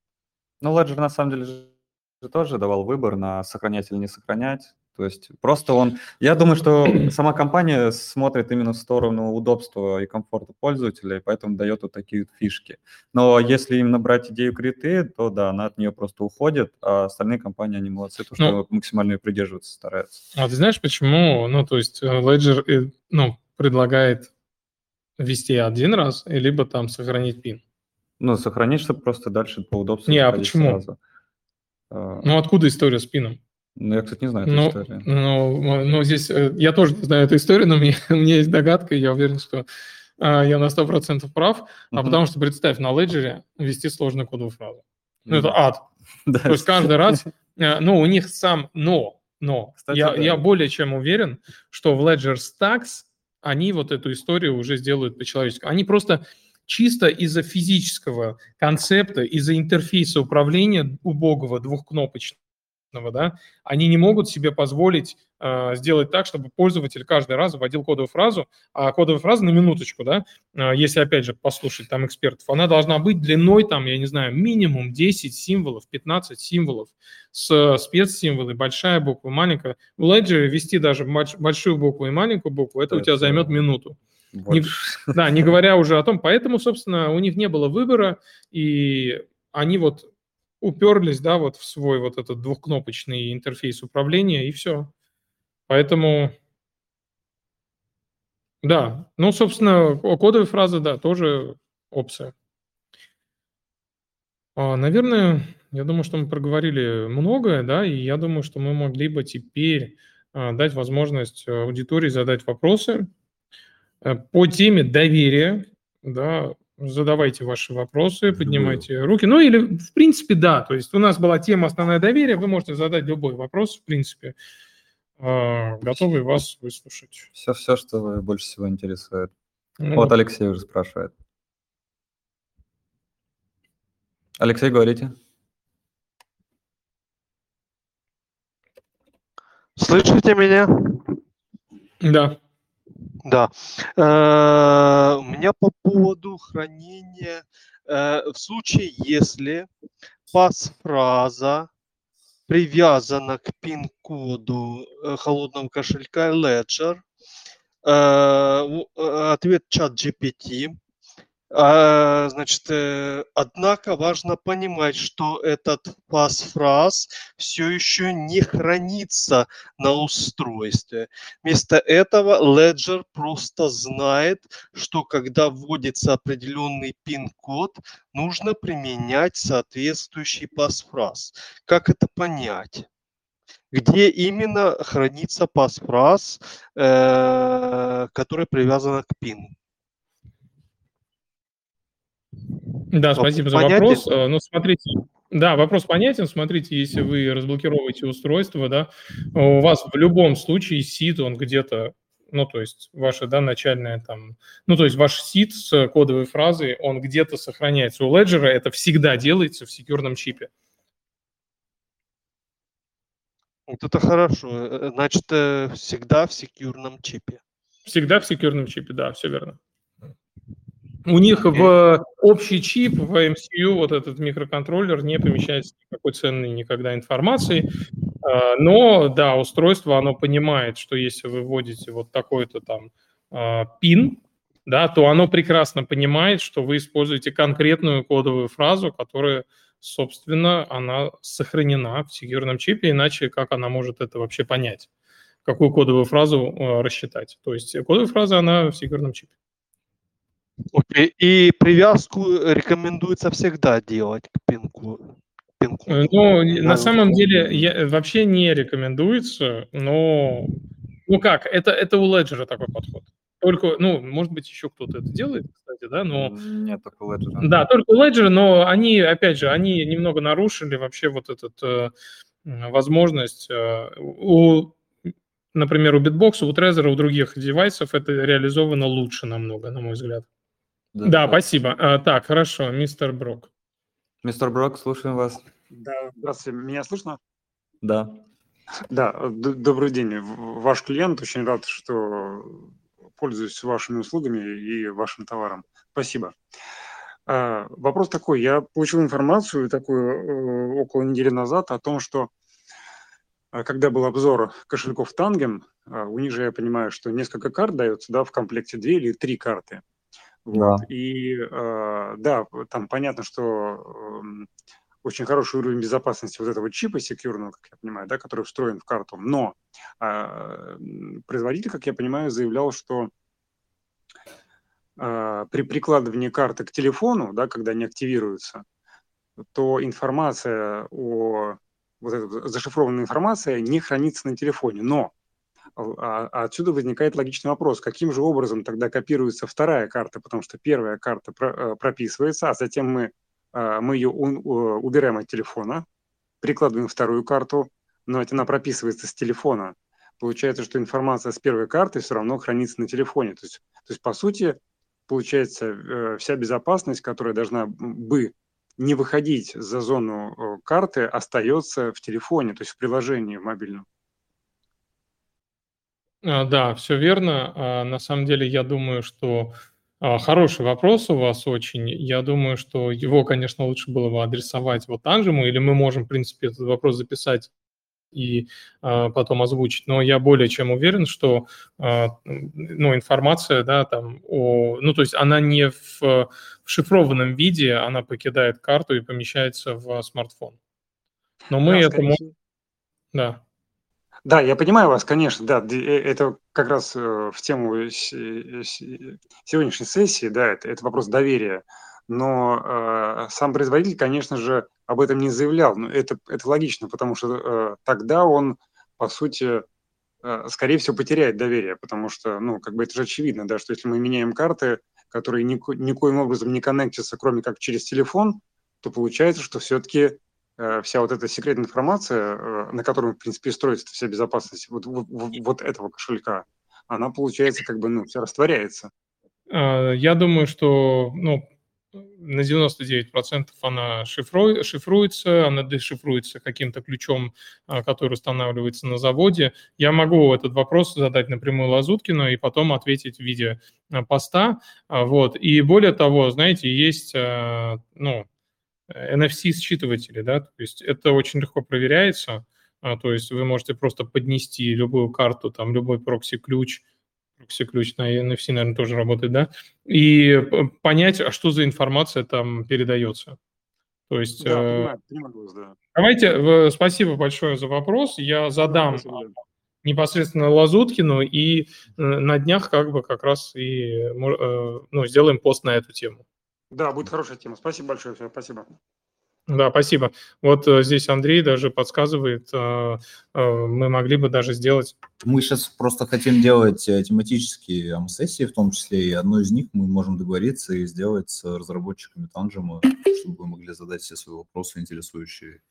Ну, Ledger на самом деле же тоже давал выбор на сохранять или не сохранять. То есть просто он... Я думаю, что сама компания смотрит именно в сторону удобства и комфорта пользователя, и поэтому дает вот такие вот фишки. Но если именно брать идею криты, то да, она от нее просто уходит, а остальные компании, они молодцы, то, что ну, максимально ее придерживаться стараются. А ты знаешь, почему? Ну, то есть э, Ledger э, ну, предлагает ввести один раз, либо там сохранить пин. Ну, сохранить, чтобы просто дальше по удобству. Не, а почему? Сразу. А. Ну, откуда история с пином? Ну, я, кстати, не знаю эту ну, историю. Ну, ну, здесь э, я тоже не знаю эту историю, но мне, у меня есть догадка, и я уверен, что а, я на 100% прав, uh-huh. а потому что, представь, на Ledger ввести сложную кодовую фразу. Ну, uh-huh. это ад. да, То есть каждый раз, э, ну, у них сам но, но. Кстати, я, да. я более чем уверен, что в Ledger Stacks они вот эту историю уже сделают по-человечески. Они просто чисто из-за физического концепта, из-за интерфейса управления убогого двухкнопочного, да, они не могут себе позволить э, сделать так, чтобы пользователь каждый раз вводил кодовую фразу, а кодовая фраза на минуточку, да, э, если, опять же, послушать там экспертов, она должна быть длиной, там, я не знаю, минимум 10 символов, 15 символов с спецсимволы, большая буква, маленькая. В Ledger ввести даже большую букву и маленькую букву, это, это у тебя займет минуту. Не, да, не говоря уже о том, поэтому, собственно, у них не было выбора, и они вот уперлись, да, вот в свой вот этот двухкнопочный интерфейс управления, и все. Поэтому, да, ну, собственно, кодовые фразы, да, тоже опция. А, наверное, я думаю, что мы проговорили многое, да, и я думаю, что мы могли бы теперь а, дать возможность аудитории задать вопросы э, по теме доверия, да, задавайте ваши вопросы, поднимайте любой. руки. Ну или, в принципе, да. То есть у нас была тема «Основное доверие», вы можете задать любой вопрос, в принципе. А, готовы вас выслушать. Все, все, что вы больше всего интересует. Ну, вот Алексей уже спрашивает. Алексей, говорите. Слышите меня? Да. Да. Э, у меня по поводу хранения, э, в случае, если пас-фраза привязана к пин-коду э, холодного кошелька Ledger, ответ чат GPT значит, э, однако важно понимать, что этот пас-фраз все еще не хранится на устройстве. Вместо этого Ledger просто знает, что когда вводится определенный пин-код, нужно применять соответствующий пас-фраз. Как это понять? где именно хранится пас-фраз, э, который привязан к пину. Да, спасибо за понятен? вопрос. Э, ну, смотрите, да, вопрос понятен. Смотрите, если вы разблокируете устройство, да, у вас в любом случае сид, он где-то, ну, то есть ваша, да, начальная там, ну, то есть ваш сид с кодовой фразой, он где-то сохраняется. У Ledger это всегда делается в секьюрном чипе. Вот это хорошо. Э, значит, э, всегда в секьюрном чипе. Всегда в секьюрном чипе, да, все верно. У них в общий чип, в MCU, вот этот микроконтроллер не помещается никакой ценной никогда информации. А, но, да, устройство, оно понимает, что если вы вводите вот такой-то там а, пин, да, то оно прекрасно понимает, что вы используете конкретную кодовую фразу, которая, собственно, она сохранена в секьюрном чипе, иначе как она может это вообще понять, какую кодовую фразу а, рассчитать. То есть кодовая фраза, она в секьюрном чипе. Окей. И привязку рекомендуется всегда делать к пинку. пинку. Э, ну, да. на самом деле я, вообще не рекомендуется, но ну как, это, это у Ledger такой подход. Только, ну, может быть, еще кто-то это делает, кстати, да, но... Нет, только у Ledger. Да, только у Ledger, но они, опять же, они немного нарушили вообще вот эту э, возможность. Э, у, например, у Bitbox, у Trezor, у других девайсов это реализовано лучше намного, на мой взгляд. Да, да спасибо. А, так, хорошо, мистер Брок. Мистер Брок, слушаем вас. Да, здравствуйте, меня слышно? Да. Да, добрый день. Ваш клиент, очень рад, что пользуюсь вашими услугами и вашим товаром. Спасибо. А, вопрос такой. Я получил информацию такую э, около недели назад о том, что а, когда был обзор кошельков Тангем, а, у них же, я понимаю, что несколько карт дается, да, в комплекте две или три карты. Вот. Да. И э, да, там понятно, что э, очень хороший уровень безопасности вот этого чипа секьюрного, как я понимаю, да, который встроен в карту. Но э, производитель, как я понимаю, заявлял, что э, при прикладывании карты к телефону, да, когда они активируются, то информация о вот эта зашифрованная информация не хранится на телефоне. Но а, а отсюда возникает логичный вопрос, каким же образом тогда копируется вторая карта, потому что первая карта э, прописывается, а затем мы, э, мы ее убираем от телефона, прикладываем вторую карту, но ведь она прописывается с телефона. Получается, что информация с первой карты все равно хранится на телефоне. То есть, то есть по сути, получается, э, вся безопасность, которая должна бы не выходить за зону карты остается в телефоне, то есть в приложении в мобильном. А, да, все верно. А, на самом деле, я думаю, что а, хороший вопрос у вас очень. Я думаю, что его, конечно, лучше было бы адресовать вот Анжему, или мы можем, в принципе, этот вопрос записать и э, потом озвучить. Но я более чем уверен, что э, ну, информация, да, там, о, ну, то есть она не в, в шифрованном виде, она покидает карту и помещается в смартфон. Но мы да, это можем... Да. Да, я понимаю вас, конечно, да, э, это как раз э, в тему сегодняшней сессии, да, это, это вопрос доверия. Но э, сам производитель, конечно же, об этом не заявлял. Но это, это логично, потому что э, тогда он, по сути, э, скорее всего, потеряет доверие, потому что, ну, как бы это же очевидно, да, что если мы меняем карты, которые нико, никоим образом не коннектятся, кроме как через телефон, то получается, что все-таки э, вся вот эта секретная информация, э, на которой, в принципе, строится вся безопасность вот, вот, вот этого кошелька, она, получается, как бы, ну, вся растворяется. А, я думаю, что, ну, на 99% она шифру, шифруется, она дешифруется каким-то ключом, который устанавливается на заводе. Я могу этот вопрос задать напрямую Лазуткину и потом ответить в виде поста. Вот. И более того, знаете, есть ну, NFC-считыватели, да, то есть это очень легко проверяется, то есть вы можете просто поднести любую карту, там, любой прокси-ключ, прокси-ключ на NFC, наверное, тоже работает, да, и понять, а что за информация там передается. То есть... Да, э, понимаю, понимаю, да. Давайте, спасибо большое за вопрос. Я задам да, непосредственно Лазуткину, и э, на днях как бы как раз и э, ну, сделаем пост на эту тему. Да, будет хорошая тема. Спасибо большое. Спасибо. Да, спасибо. Вот э, здесь Андрей даже подсказывает, э, э, мы могли бы даже сделать... Мы сейчас просто хотим делать тематические АМ-сессии, в том числе, и одну из них мы можем договориться и сделать с разработчиками Танжема, чтобы вы могли задать все свои вопросы интересующие.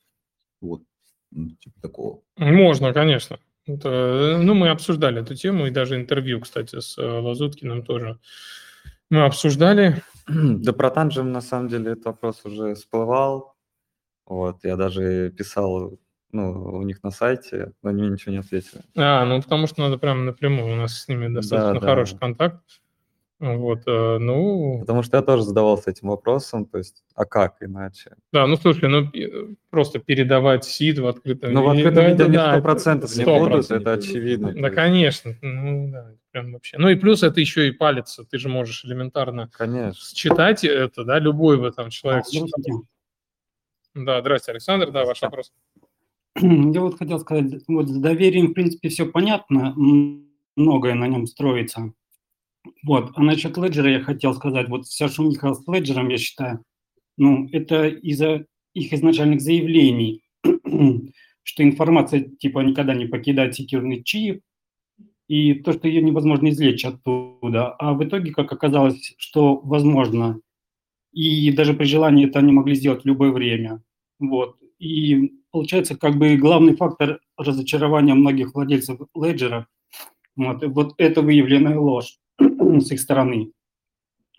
Вот, ну, типа такого. Можно, конечно. Это, ну, мы обсуждали эту тему, и даже интервью, кстати, с Лазуткиным тоже мы обсуждали. Да про Танжем, на самом деле, этот вопрос уже всплывал. Вот, я даже писал, ну, у них на сайте, но они ничего не ответили. А, ну, потому что надо прямо напрямую, у нас с ними достаточно да, хороший да. контакт. Вот, э, ну... Потому что я тоже задавался этим вопросом, то есть, а как иначе? Да, ну, слушай, ну, просто передавать сид в открытом Ну, в открытом виде они сто процентов не будут, это очевидно. Да, конечно, ну, да, прям вообще. Ну, и плюс это еще и палится, ты же можешь элементарно Конечно. считать это, да, любой бы там человек а, да, здравствуйте, Александр, да, ваш вопрос. Я вот хотел сказать, вот с доверием, в принципе, все понятно, многое на нем строится. Вот, а насчет леджера я хотел сказать, вот вся шумиха с леджером, я считаю, ну, это из-за их изначальных заявлений, что информация, типа, никогда не покидает секьюрный чип, и то, что ее невозможно извлечь оттуда. А в итоге, как оказалось, что возможно и даже при желании это они могли сделать в любое время. Вот. И получается, как бы главный фактор разочарования многих владельцев леджера вот, вот это выявленная ложь с их стороны.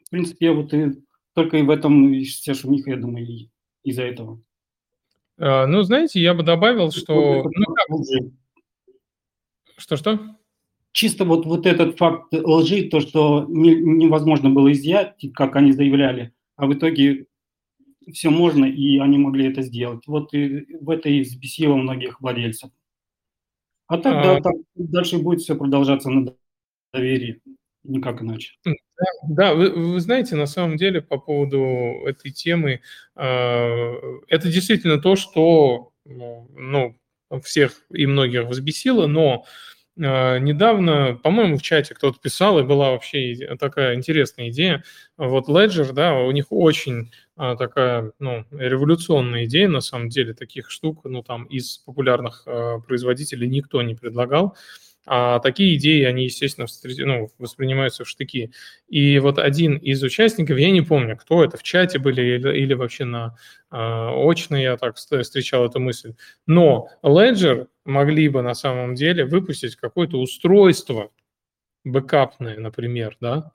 В принципе, вот и только и в этом вся шумиха, я думаю, из-за этого. А, ну, знаете, я бы добавил, что... Ну, Что-что? Чисто вот, вот этот факт лжи, то, что не, невозможно было изъять, как они заявляли, а в итоге все можно, и они могли это сделать. Вот и в это и взбесило многих владельцев. А тогда а... так дальше будет все продолжаться на доверии, никак иначе. Да, да вы, вы знаете, на самом деле по поводу этой темы, э, это действительно то, что ну, всех и многих взбесило, но а, недавно, по-моему, в чате кто-то писал, и была вообще такая интересная идея. Вот Ledger, да, у них очень а, такая, ну, революционная идея, на самом деле, таких штук, ну, там, из популярных а, производителей никто не предлагал. А такие идеи, они, естественно, ну, воспринимаются в штыки. И вот один из участников, я не помню, кто это, в чате были или, или вообще на э, очно я так встречал эту мысль, но Ledger могли бы на самом деле выпустить какое-то устройство бэкапное, например, да,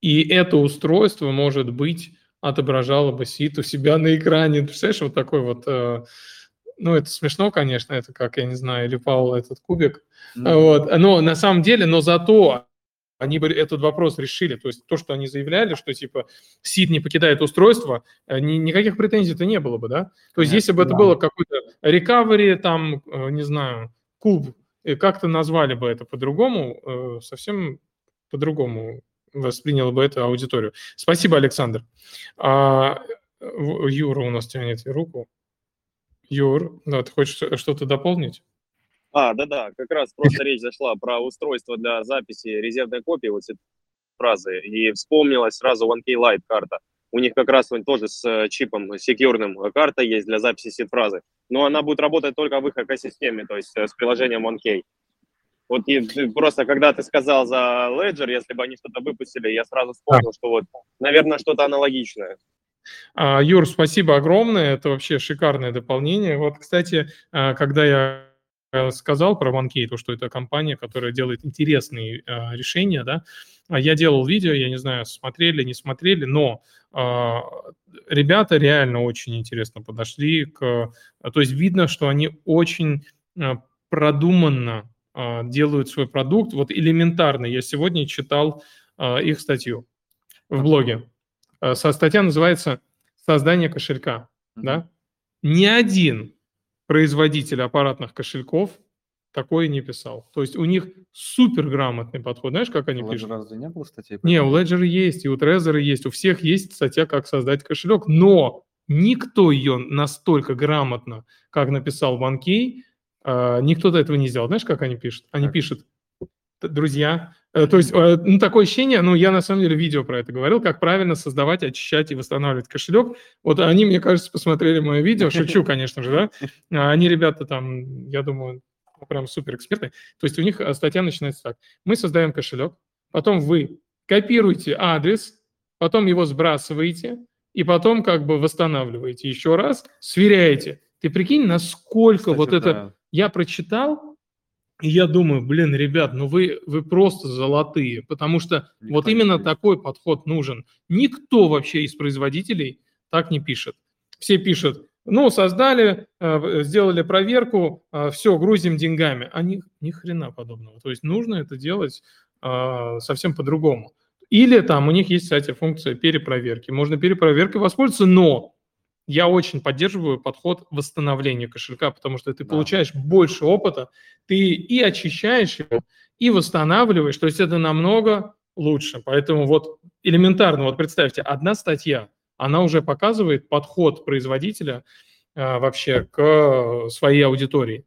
и это устройство может быть отображало бы сит у себя на экране. Представляешь, вот такой вот, э, ну, это смешно, конечно, это как, я не знаю, или Павел этот кубик, mm-hmm. вот, но на самом деле, но зато они бы этот вопрос решили. То есть то, что они заявляли, что типа СИД не покидает устройство, э, ни, никаких претензий-то не было бы, да? То есть если бы это было какой-то recovery, там, э, не знаю, куб, как-то назвали бы это по-другому, совсем по-другому восприняла бы эту аудиторию. Спасибо, Александр. А, Юра у нас тянет руку. Юр, да, ты хочешь что-то дополнить? А, да-да, как раз просто речь зашла про устройство для записи резервной копии вот этой фразы, и вспомнилась сразу OneKey Lite карта. У них как раз тоже с э, чипом секьюрным карта есть для записи сид-фразы, но она будет работать только в их экосистеме, то есть э, с приложением OneKey. Вот и просто когда ты сказал за Ledger, если бы они что-то выпустили, я сразу вспомнил, а. что вот, наверное, что-то аналогичное. А, Юр, спасибо огромное, это вообще шикарное дополнение. Вот, кстати, а, когда я э, сказал про OneKey, то, что это компания, которая делает интересные а, решения, да, я делал видео, я не знаю, смотрели, не смотрели, но ребята реально очень интересно подошли к... То есть видно, что они очень продуманно а, делают свой продукт. Вот элементарно, я сегодня читал а, их статью в блоге. А, со статья называется «Создание кошелька». Mm-hmm. Да? Ни один производитель аппаратных кошельков такое не писал. То есть у них супер грамотный подход. Знаешь, как они у пишут? разве не было статей? Не, у Ledger есть, и у Trezor есть, у всех есть статья, как создать кошелек, но никто ее настолько грамотно, как написал OneKey, а, никто до этого не сделал. Знаешь, как они пишут? Они так. пишут, друзья, э, то есть, э, ну, такое ощущение, ну, я на самом деле видео про это говорил, как правильно создавать, очищать и восстанавливать кошелек. Вот они, мне кажется, посмотрели мое видео, шучу, конечно же, да. А они, ребята, там, я думаю, прям супер эксперты. То есть у них э, статья начинается так. Мы создаем кошелек, потом вы копируете адрес, потом его сбрасываете, и потом как бы восстанавливаете еще раз, сверяете. Ты прикинь, насколько Кстати, вот да. это я прочитал, и я думаю, блин, ребят, ну вы, вы просто золотые, потому что Никто вот именно такой подход нужен. Никто вообще из производителей так не пишет. Все пишут, ну, создали, э, сделали проверку, э, все, грузим деньгами. А ни, ни хрена подобного. То есть нужно это делать э, совсем по-другому. Или там у них есть, кстати, функция перепроверки. Можно перепроверкой воспользоваться, но я очень поддерживаю подход восстановления кошелька, потому что ты да. получаешь больше опыта, ты и очищаешь его, и восстанавливаешь, то есть это намного лучше. Поэтому вот элементарно, вот представьте, одна статья, она уже показывает подход производителя э, вообще к своей аудитории.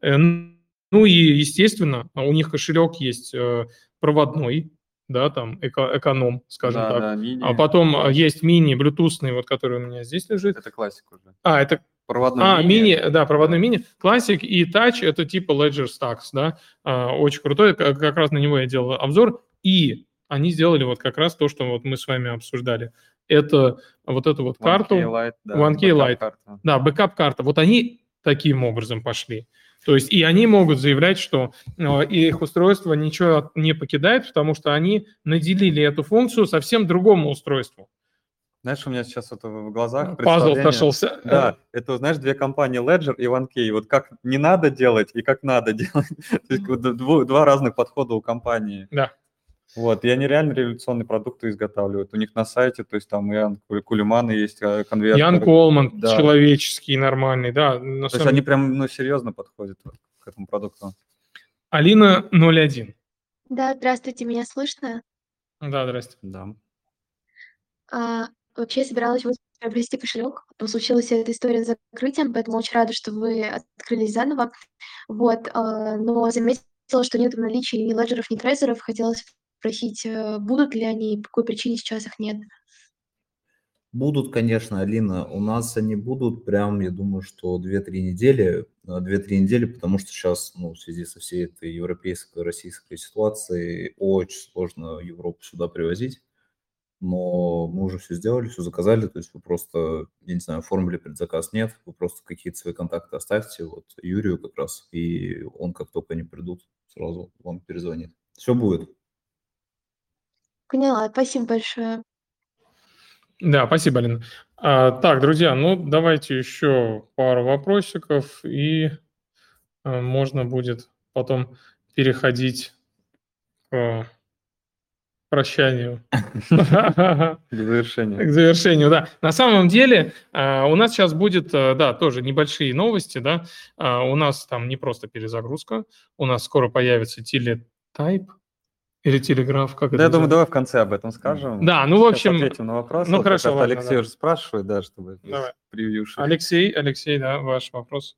Э, ну и, естественно, у них кошелек есть э, проводной, да, там эко эконом, скажем да, так. Да, мини. А потом а, есть мини, блютусный, вот который у меня здесь лежит. Это классик уже. А, это Проводной а, мини. мини, да, проводной мини. Классик и тач это типа Ledger Stacks, да, а, очень крутой, как, как раз на него я делал обзор, и они сделали вот как раз то, что вот мы с вами обсуждали. Это вот эту вот карту. OneKey Lite, да. OneKey Lite. Да, бэкап-карта. Вот они таким образом пошли. То есть и они могут заявлять, что э, их устройство ничего не покидает, потому что они наделили эту функцию совсем другому устройству. Знаешь, у меня сейчас это в глазах Пазл сошелся. Да, это, знаешь, две компании Ledger и OneKey. Вот как не надо делать и как надо делать. То есть два разных подхода у компании. Да. Вот, и они реально революционные продукты изготавливают. У них на сайте, то есть там Ян Кулиман есть э, конвертер. Ян Колман, да. человеческий, нормальный, да. На то самом... есть они прям ну, серьезно подходят к этому продукту. Алина 01. Да, здравствуйте, меня слышно? Да, здрасте. Да. А, вообще я собиралась вот приобрести кошелек, потом случилась эта история с закрытием, поэтому очень рада, что вы открылись заново. Вот, а, но заметила, что нет в наличии ни леджеров, ни трейсеров. Хотелось спросить, э, будут ли они, по какой причине сейчас их нет? Будут, конечно, Алина. У нас они будут прям, я думаю, что 2-3 недели. 2-3 недели, потому что сейчас, ну, в связи со всей этой европейской, российской ситуацией, очень сложно Европу сюда привозить. Но мы уже все сделали, все заказали. То есть вы просто, я не знаю, оформили предзаказ, нет. Вы просто какие-то свои контакты оставьте. Вот Юрию как раз. И он, как только они придут, сразу вам перезвонит. Все будет. Поняла, спасибо большое. Да, спасибо, Алина. А, так, друзья, ну давайте еще пару вопросиков, и а, можно будет потом переходить к прощанию. К завершению. К завершению, да. На самом деле а, у нас сейчас будет, а, да, тоже небольшие новости, да. А, у нас там не просто перезагрузка, у нас скоро появится телетайп, или телеграф, как да, это я думаю, давай в конце об этом скажем. Да, ну, в общем... ответим на вопрос. Ну, хорошо, ладно, Алексей да. уже спрашивает, да, чтобы Давай. превьюшить. Алексей, Алексей, да, ваш вопрос.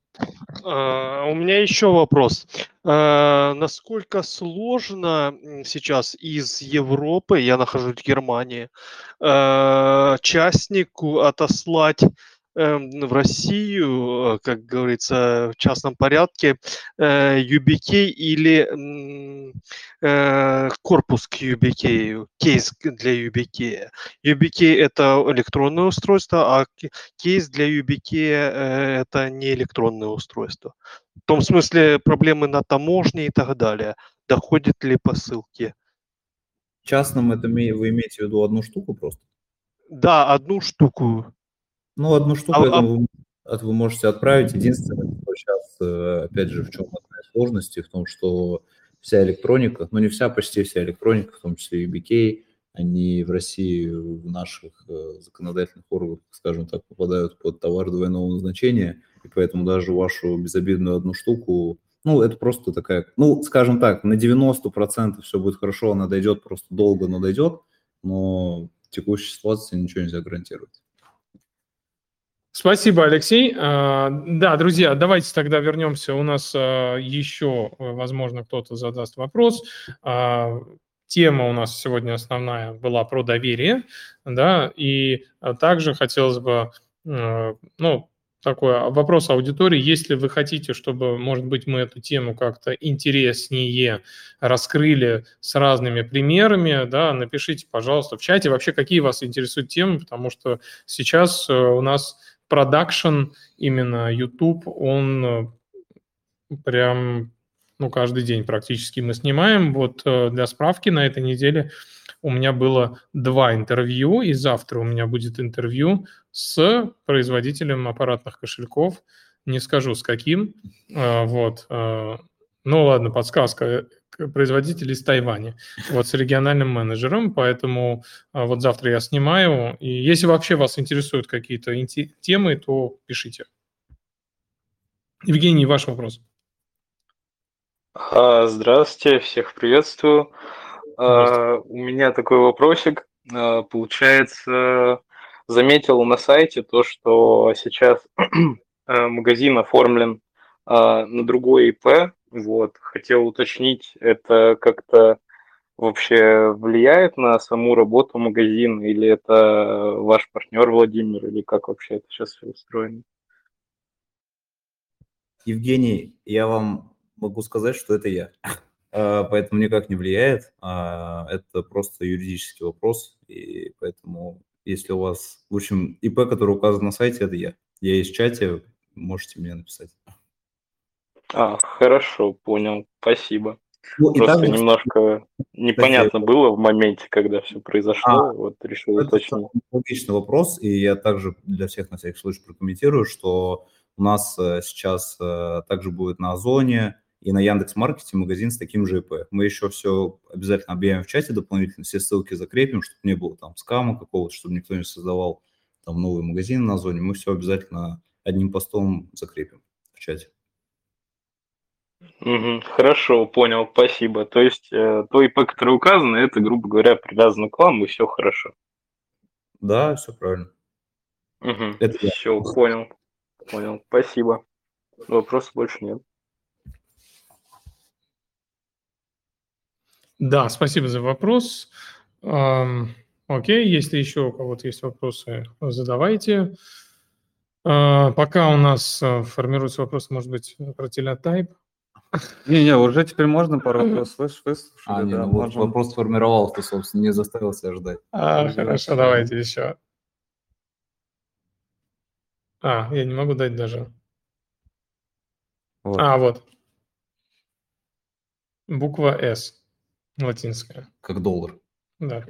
А, У меня еще вопрос. А, Насколько сложно сейчас из Европы, я нахожусь в Германии, а, частнику отослать в Россию, э, как говорится, в частном порядке, э, UBK или м, э, корпус к UBK, кейс для UBK. UBK это электронное устройство, а кейс для UBK э, это не электронное устройство. В том смысле проблемы на таможне и так далее. Доходит ли посылки? Частным это ме- вы имеете в виду одну штуку просто? Да, одну штуку. Ну, одну штуку, А- я а- думаю, от- вы можете отправить. Единственное, что сейчас, э, опять же, в чем одна из сложностей, в том, что вся электроника, ну не вся, почти вся электроника, в том числе и BK, они в России в наших э, законодательных органах, скажем так, попадают под товар двойного назначения, и поэтому даже вашу безобидную одну штуку, ну, это просто такая, ну, скажем так, на 90% все будет хорошо, она дойдет просто долго, но дойдет, но текущей ситуации ничего нельзя гарантировать. Спасибо, Алексей. А, Да, друзья, давайте тогда вернемся. У нас а, еще, э, возможно, кто-то задаст вопрос. А, Тема у нас сегодня основная была про доверие, да, и также хотелось бы, ну, такой вопрос аудитории. Если вы хотите, чтобы, может быть, мы эту тему как-то интереснее раскрыли с разными примерами, да, напишите, пожалуйста, в чате вообще, какие вас интересуют темы, потому что сейчас э, у нас продакшн, именно YouTube, он э, прям, ну, каждый день практически мы снимаем. Вот э, для справки на этой неделе у меня было два интервью, и завтра у меня будет интервью с производителем аппаратных кошельков. Не скажу, с каким. Э, Вот. Ну, ладно, подсказка. Производитель из Тайваня. Вот с региональным менеджером. Поэтому а, вот завтра я снимаю. И если вообще вас интересуют какие-то темы, то пишите. Евгений, ваш вопрос. А, Здравствуйте, всех приветствую. А, У меня такой вопросик. Получается, заметил на сайте то, что сейчас э, магазин оформлен на другой ИП. Вот, хотел уточнить, это как-то вообще влияет на саму работу магазина, или это ваш партнер Владимир, или как вообще это сейчас все устроено? Евгений, я вам могу сказать, что это я. А, Поэтому никак не влияет. А, Это просто юридический вопрос. И поэтому, если у вас, в общем, ИП, который указан на сайте, это я. Я в чате, можете мне написать. А, хорошо, понял, спасибо. Ну, и Просто также, немножко непонятно было в моменте, когда все произошло, вот решил Это уточнить. логичный вопрос, и я также для всех на всякий случай прокомментирую, что у нас э, сейчас э, также будет на Озоне и на Яндекс.Маркете магазин с таким же ИП. Мы еще все обязательно объявим в чате дополнительно, все ссылки закрепим, чтобы не было там скама какого-то, чтобы никто не создавал там новый магазин на Озоне. Мы все обязательно одним постом закрепим в чате. Мгм, хорошо, понял, спасибо. То есть э, то ИП, которое указано, это, грубо говоря, привязано к вам, и все хорошо. Да, все правильно. Это я. Все, понял, понял, спасибо. Вопросов больше нет. Да, спасибо за вопрос. Ам, Окей, если еще у кого-то есть вопросы, задавайте. А, Пока у нас а, формируется вопрос, может быть, про телетайп. Не-не, уже теперь можно пару вопросов слышь, выслушали, А, не, да, ну вот можем. вопрос сформировался, собственно, не заставил себя ждать. А, Пользоваться. хорошо, давайте еще. А, я не могу дать даже. Вот. А, вот. Буква «С» латинская. Как доллар. Да.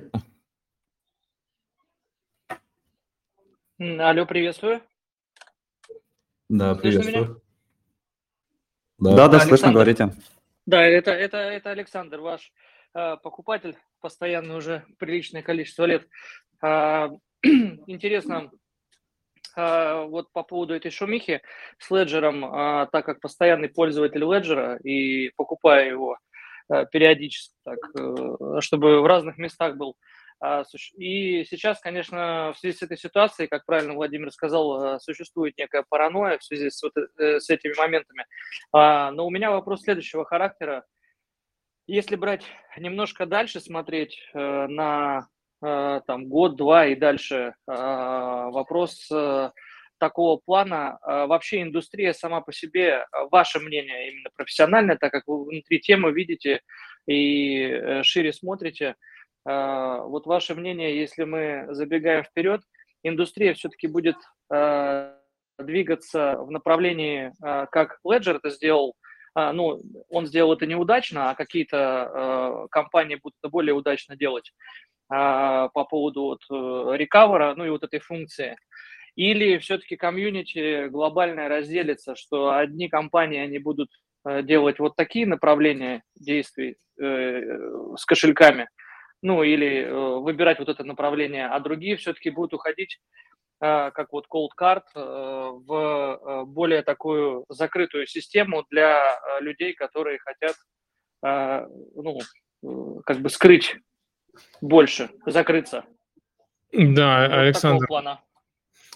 Алло, приветствую. Да, приветствую. Да, да, да слышно, говорите. Да, это, это, это Александр, ваш э, покупатель, постоянно уже приличное количество лет. Э, интересно, э, вот по поводу этой шумихи с Леджером, э, так как постоянный пользователь Леджера и покупаю его э, периодически, так, э, чтобы в разных местах был, и сейчас, конечно, в связи с этой ситуацией, как правильно Владимир сказал, э, существует некая паранойя в связи с, вот, э, с этими моментами. А, но у меня вопрос следующего характера. Если брать немножко дальше, смотреть э, на там, год-два и дальше, а, вопрос такого плана. Вообще индустрия сама по себе, ваше мнение именно профессиональное, так как вы внутри темы видите и шире смотрите – а, вот ваше мнение, если мы забегаем вперед, индустрия все-таки будет а, двигаться в направлении, а, как Ledger это сделал, ну, он сделал это неудачно, а какие-то компании будут это более удачно делать по поводу вот рекавера, ну и вот этой функции. Или все-таки комьюнити глобальное разделится, что одни компании, они будут делать вот такие направления действий э, с кошельками – ну или э, выбирать вот это направление, а другие все-таки будут уходить э, как вот Cold Card э, в более такую закрытую систему для людей, которые хотят ну, как бы скрыть больше, закрыться. Да, вот Александр. Плана.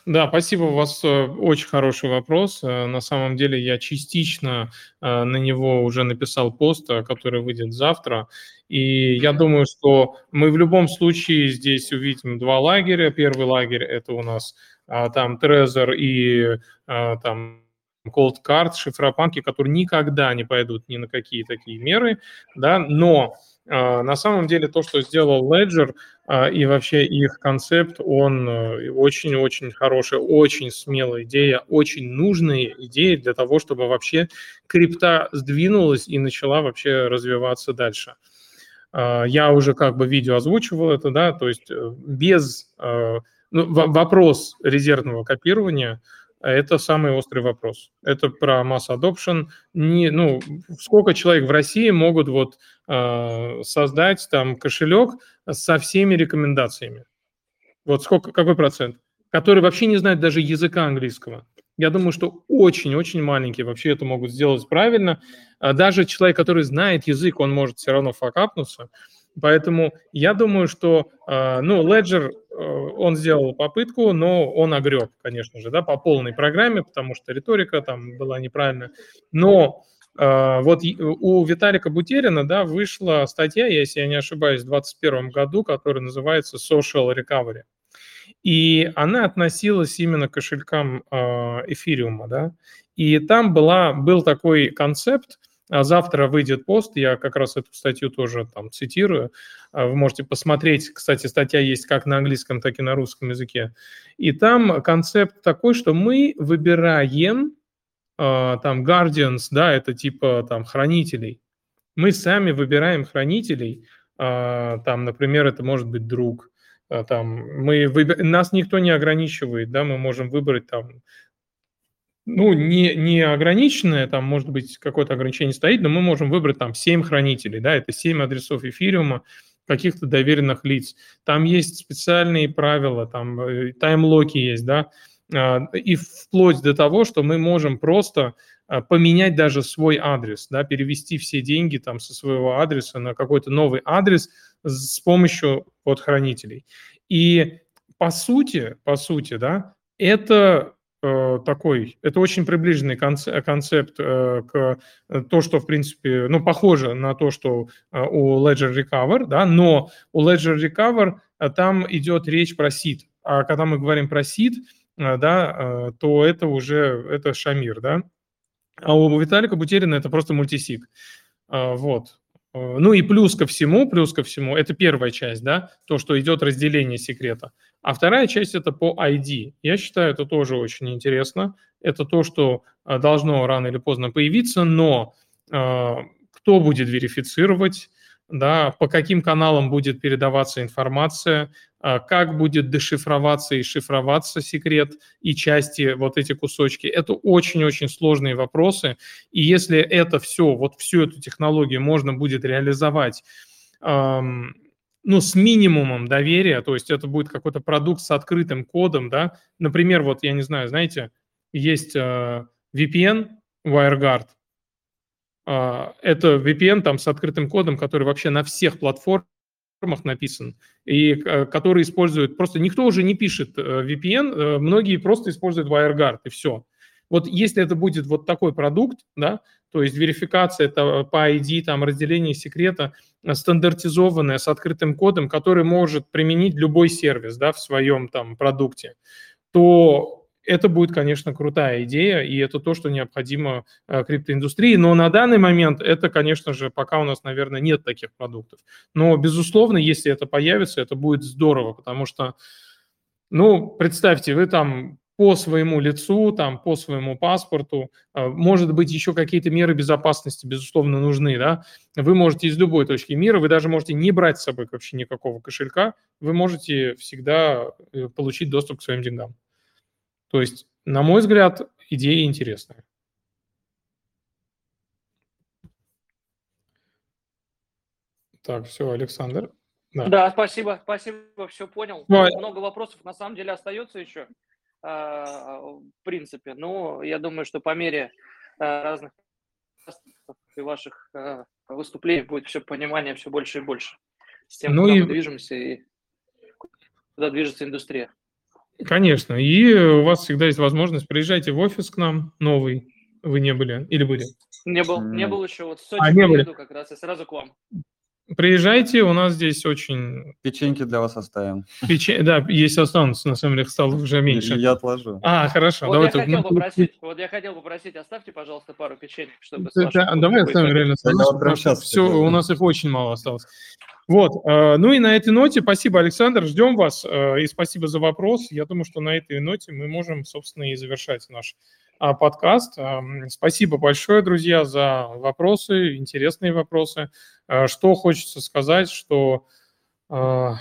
Да, спасибо, у вас э, очень хороший вопрос. Э, на самом деле я частично э, на него уже написал пост, который выйдет завтра. И я думаю, что мы в любом случае здесь увидим два лагеря. Первый лагерь – это у нас а, там Трезор и там Cold Card, шифропанки, которые никогда не пойдут ни на какие такие меры, да, но на самом деле то, что сделал Ledger а, и вообще их концепт, он э, очень-очень хорошая, очень смелая идея, очень нужная идея для того, чтобы вообще крипта сдвинулась и начала вообще развиваться дальше. А, я уже как бы видео озвучивал это, да, то есть э, без э, ну, вопрос резервного копирования – это самый острый вопрос. Это про масс adoption. Не, ну, сколько человек в России могут вот э, создать там кошелек со всеми рекомендациями? Вот сколько, какой процент? Который вообще не знает даже языка английского. Я думаю, что очень-очень маленькие вообще это могут сделать правильно. А даже человек, который знает язык, он может все равно факапнуться. Поэтому я думаю, что, э, ну, Ledger, он сделал попытку, но он огреб, конечно же, да, по полной программе, потому что риторика там была неправильная. Но э, вот у Виталика Бутерина, да, вышла статья, если я не ошибаюсь, в 2021 году, которая называется Social Recovery. И она относилась именно к кошелькам эфириума, да. И там была, был такой концепт, а завтра выйдет пост, я как раз эту статью тоже там цитирую. А вы можете посмотреть, кстати, статья есть как на английском, так и на русском языке. И там концепт такой, что мы выбираем а, там guardians, да, это типа там хранителей. Мы сами выбираем хранителей, там, например, это может быть друг, там мы выбираем, нас никто не ограничивает, да, мы можем выбрать там ну, не, не ограниченное, там, может быть, какое-то ограничение стоит, но мы можем выбрать там 7 хранителей, да, это 7 адресов эфириума, каких-то доверенных лиц. Там есть специальные правила, там э, таймлоки есть, да, а, и вплоть до того, что мы можем просто а, поменять даже свой адрес, да, перевести все деньги там со своего адреса на какой-то новый адрес с помощью вот хранителей. И по сути, по сути, да, это такой, это очень приближенный концепт э, к э, то, что, в принципе, ну, похоже на то, что у Ledger Recover, да, но у Ledger Recover там идет речь про SID. А когда мы говорим про SID, да, то это уже, это Шамир, да. А у Виталика Бутерина это просто мультисиг. Вот. Ну и плюс ко всему, плюс ко всему, это первая часть, да, то, что идет разделение секрета. А вторая часть это по ID. Я считаю, это тоже очень интересно. Это то, что а, должно рано или поздно появиться, но э, кто будет верифицировать, да, по каким каналам будет передаваться информация, а, как будет дешифроваться и шифроваться секрет и части, вот эти кусочки. Это очень-очень сложные вопросы. И если это все, вот всю эту технологию можно будет реализовать эм, ну, с минимумом доверия, то есть это будет какой-то продукт с открытым кодом, да, например, вот, я не знаю, знаете, есть э, VPN, WireGuard, это VPN там с открытым кодом, который вообще на всех платформах написан, и э, который использует, просто никто уже не пишет э, VPN, э, многие просто используют WireGuard, и все. Вот если это будет вот такой продукт, да, то есть верификация это по ID, там, разделение секрета, стандартизованная с открытым кодом, который может применить любой сервис да, в своем там продукте, то это будет, конечно, крутая идея, и это то, что необходимо э, криптоиндустрии. Но на данный момент это, конечно же, пока у нас, наверное, нет таких продуктов. Но, безусловно, если это появится, это будет здорово, потому что, ну, представьте, вы там по своему лицу, там, по своему паспорту. Э, может быть, еще какие-то меры безопасности, безусловно, нужны. Да? Вы можете из любой точки мира, вы даже можете не брать с собой вообще никакого кошелька, вы можете всегда э, получить доступ к своим деньгам. То есть, на мой взгляд, идея интересная. Так, все, Александр. Да. да, спасибо, спасибо, все понял. Ну, Много вопросов на самом деле остается еще, а, в принципе. Но я думаю, что по мере а, разных и ваших а, выступлений будет все понимание все больше и больше с тем, ну куда и... мы движемся и куда движется индустрия. Конечно. И у вас всегда есть возможность, приезжайте в офис к нам новый. Вы не были или были? Не был, не был еще. Вот в Сочи а, не были. как раз и сразу к вам. Приезжайте, у нас здесь очень... Печеньки для вас оставим. Печень... Да, есть останутся, на самом деле стало уже меньше. Я отложу. А, хорошо. Вот, давай я хотел попросить, вот я хотел попросить, оставьте, пожалуйста, пару печенек, чтобы... Да, давай оставим реально. Все, у нас их очень мало осталось. Вот, э, ну и на этой ноте спасибо, Александр, ждем вас, э, и спасибо за вопрос. Я думаю, что на этой ноте мы можем, собственно, и завершать наш а, подкаст. Эм, спасибо большое, друзья, за вопросы, интересные вопросы. Э, что хочется сказать, что все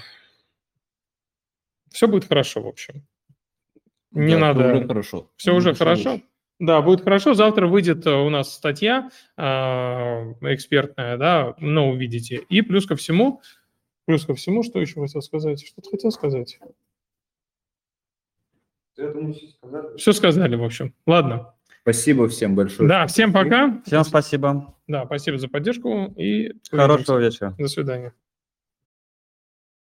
будет хорошо, в общем. Не да, надо... Все уже хорошо. Все уже хорошо. Да, будет хорошо. Завтра выйдет э, у нас статья э, экспертная, да, но увидите. И плюс ко всему, плюс ко всему, что еще хотел сказать? Что-то хотел сказать. Все сказали, в общем. Ладно. Спасибо всем большое. Да, всем пока. Всем спасибо. Да, спасибо за поддержку и хорошего вечера. До свидания.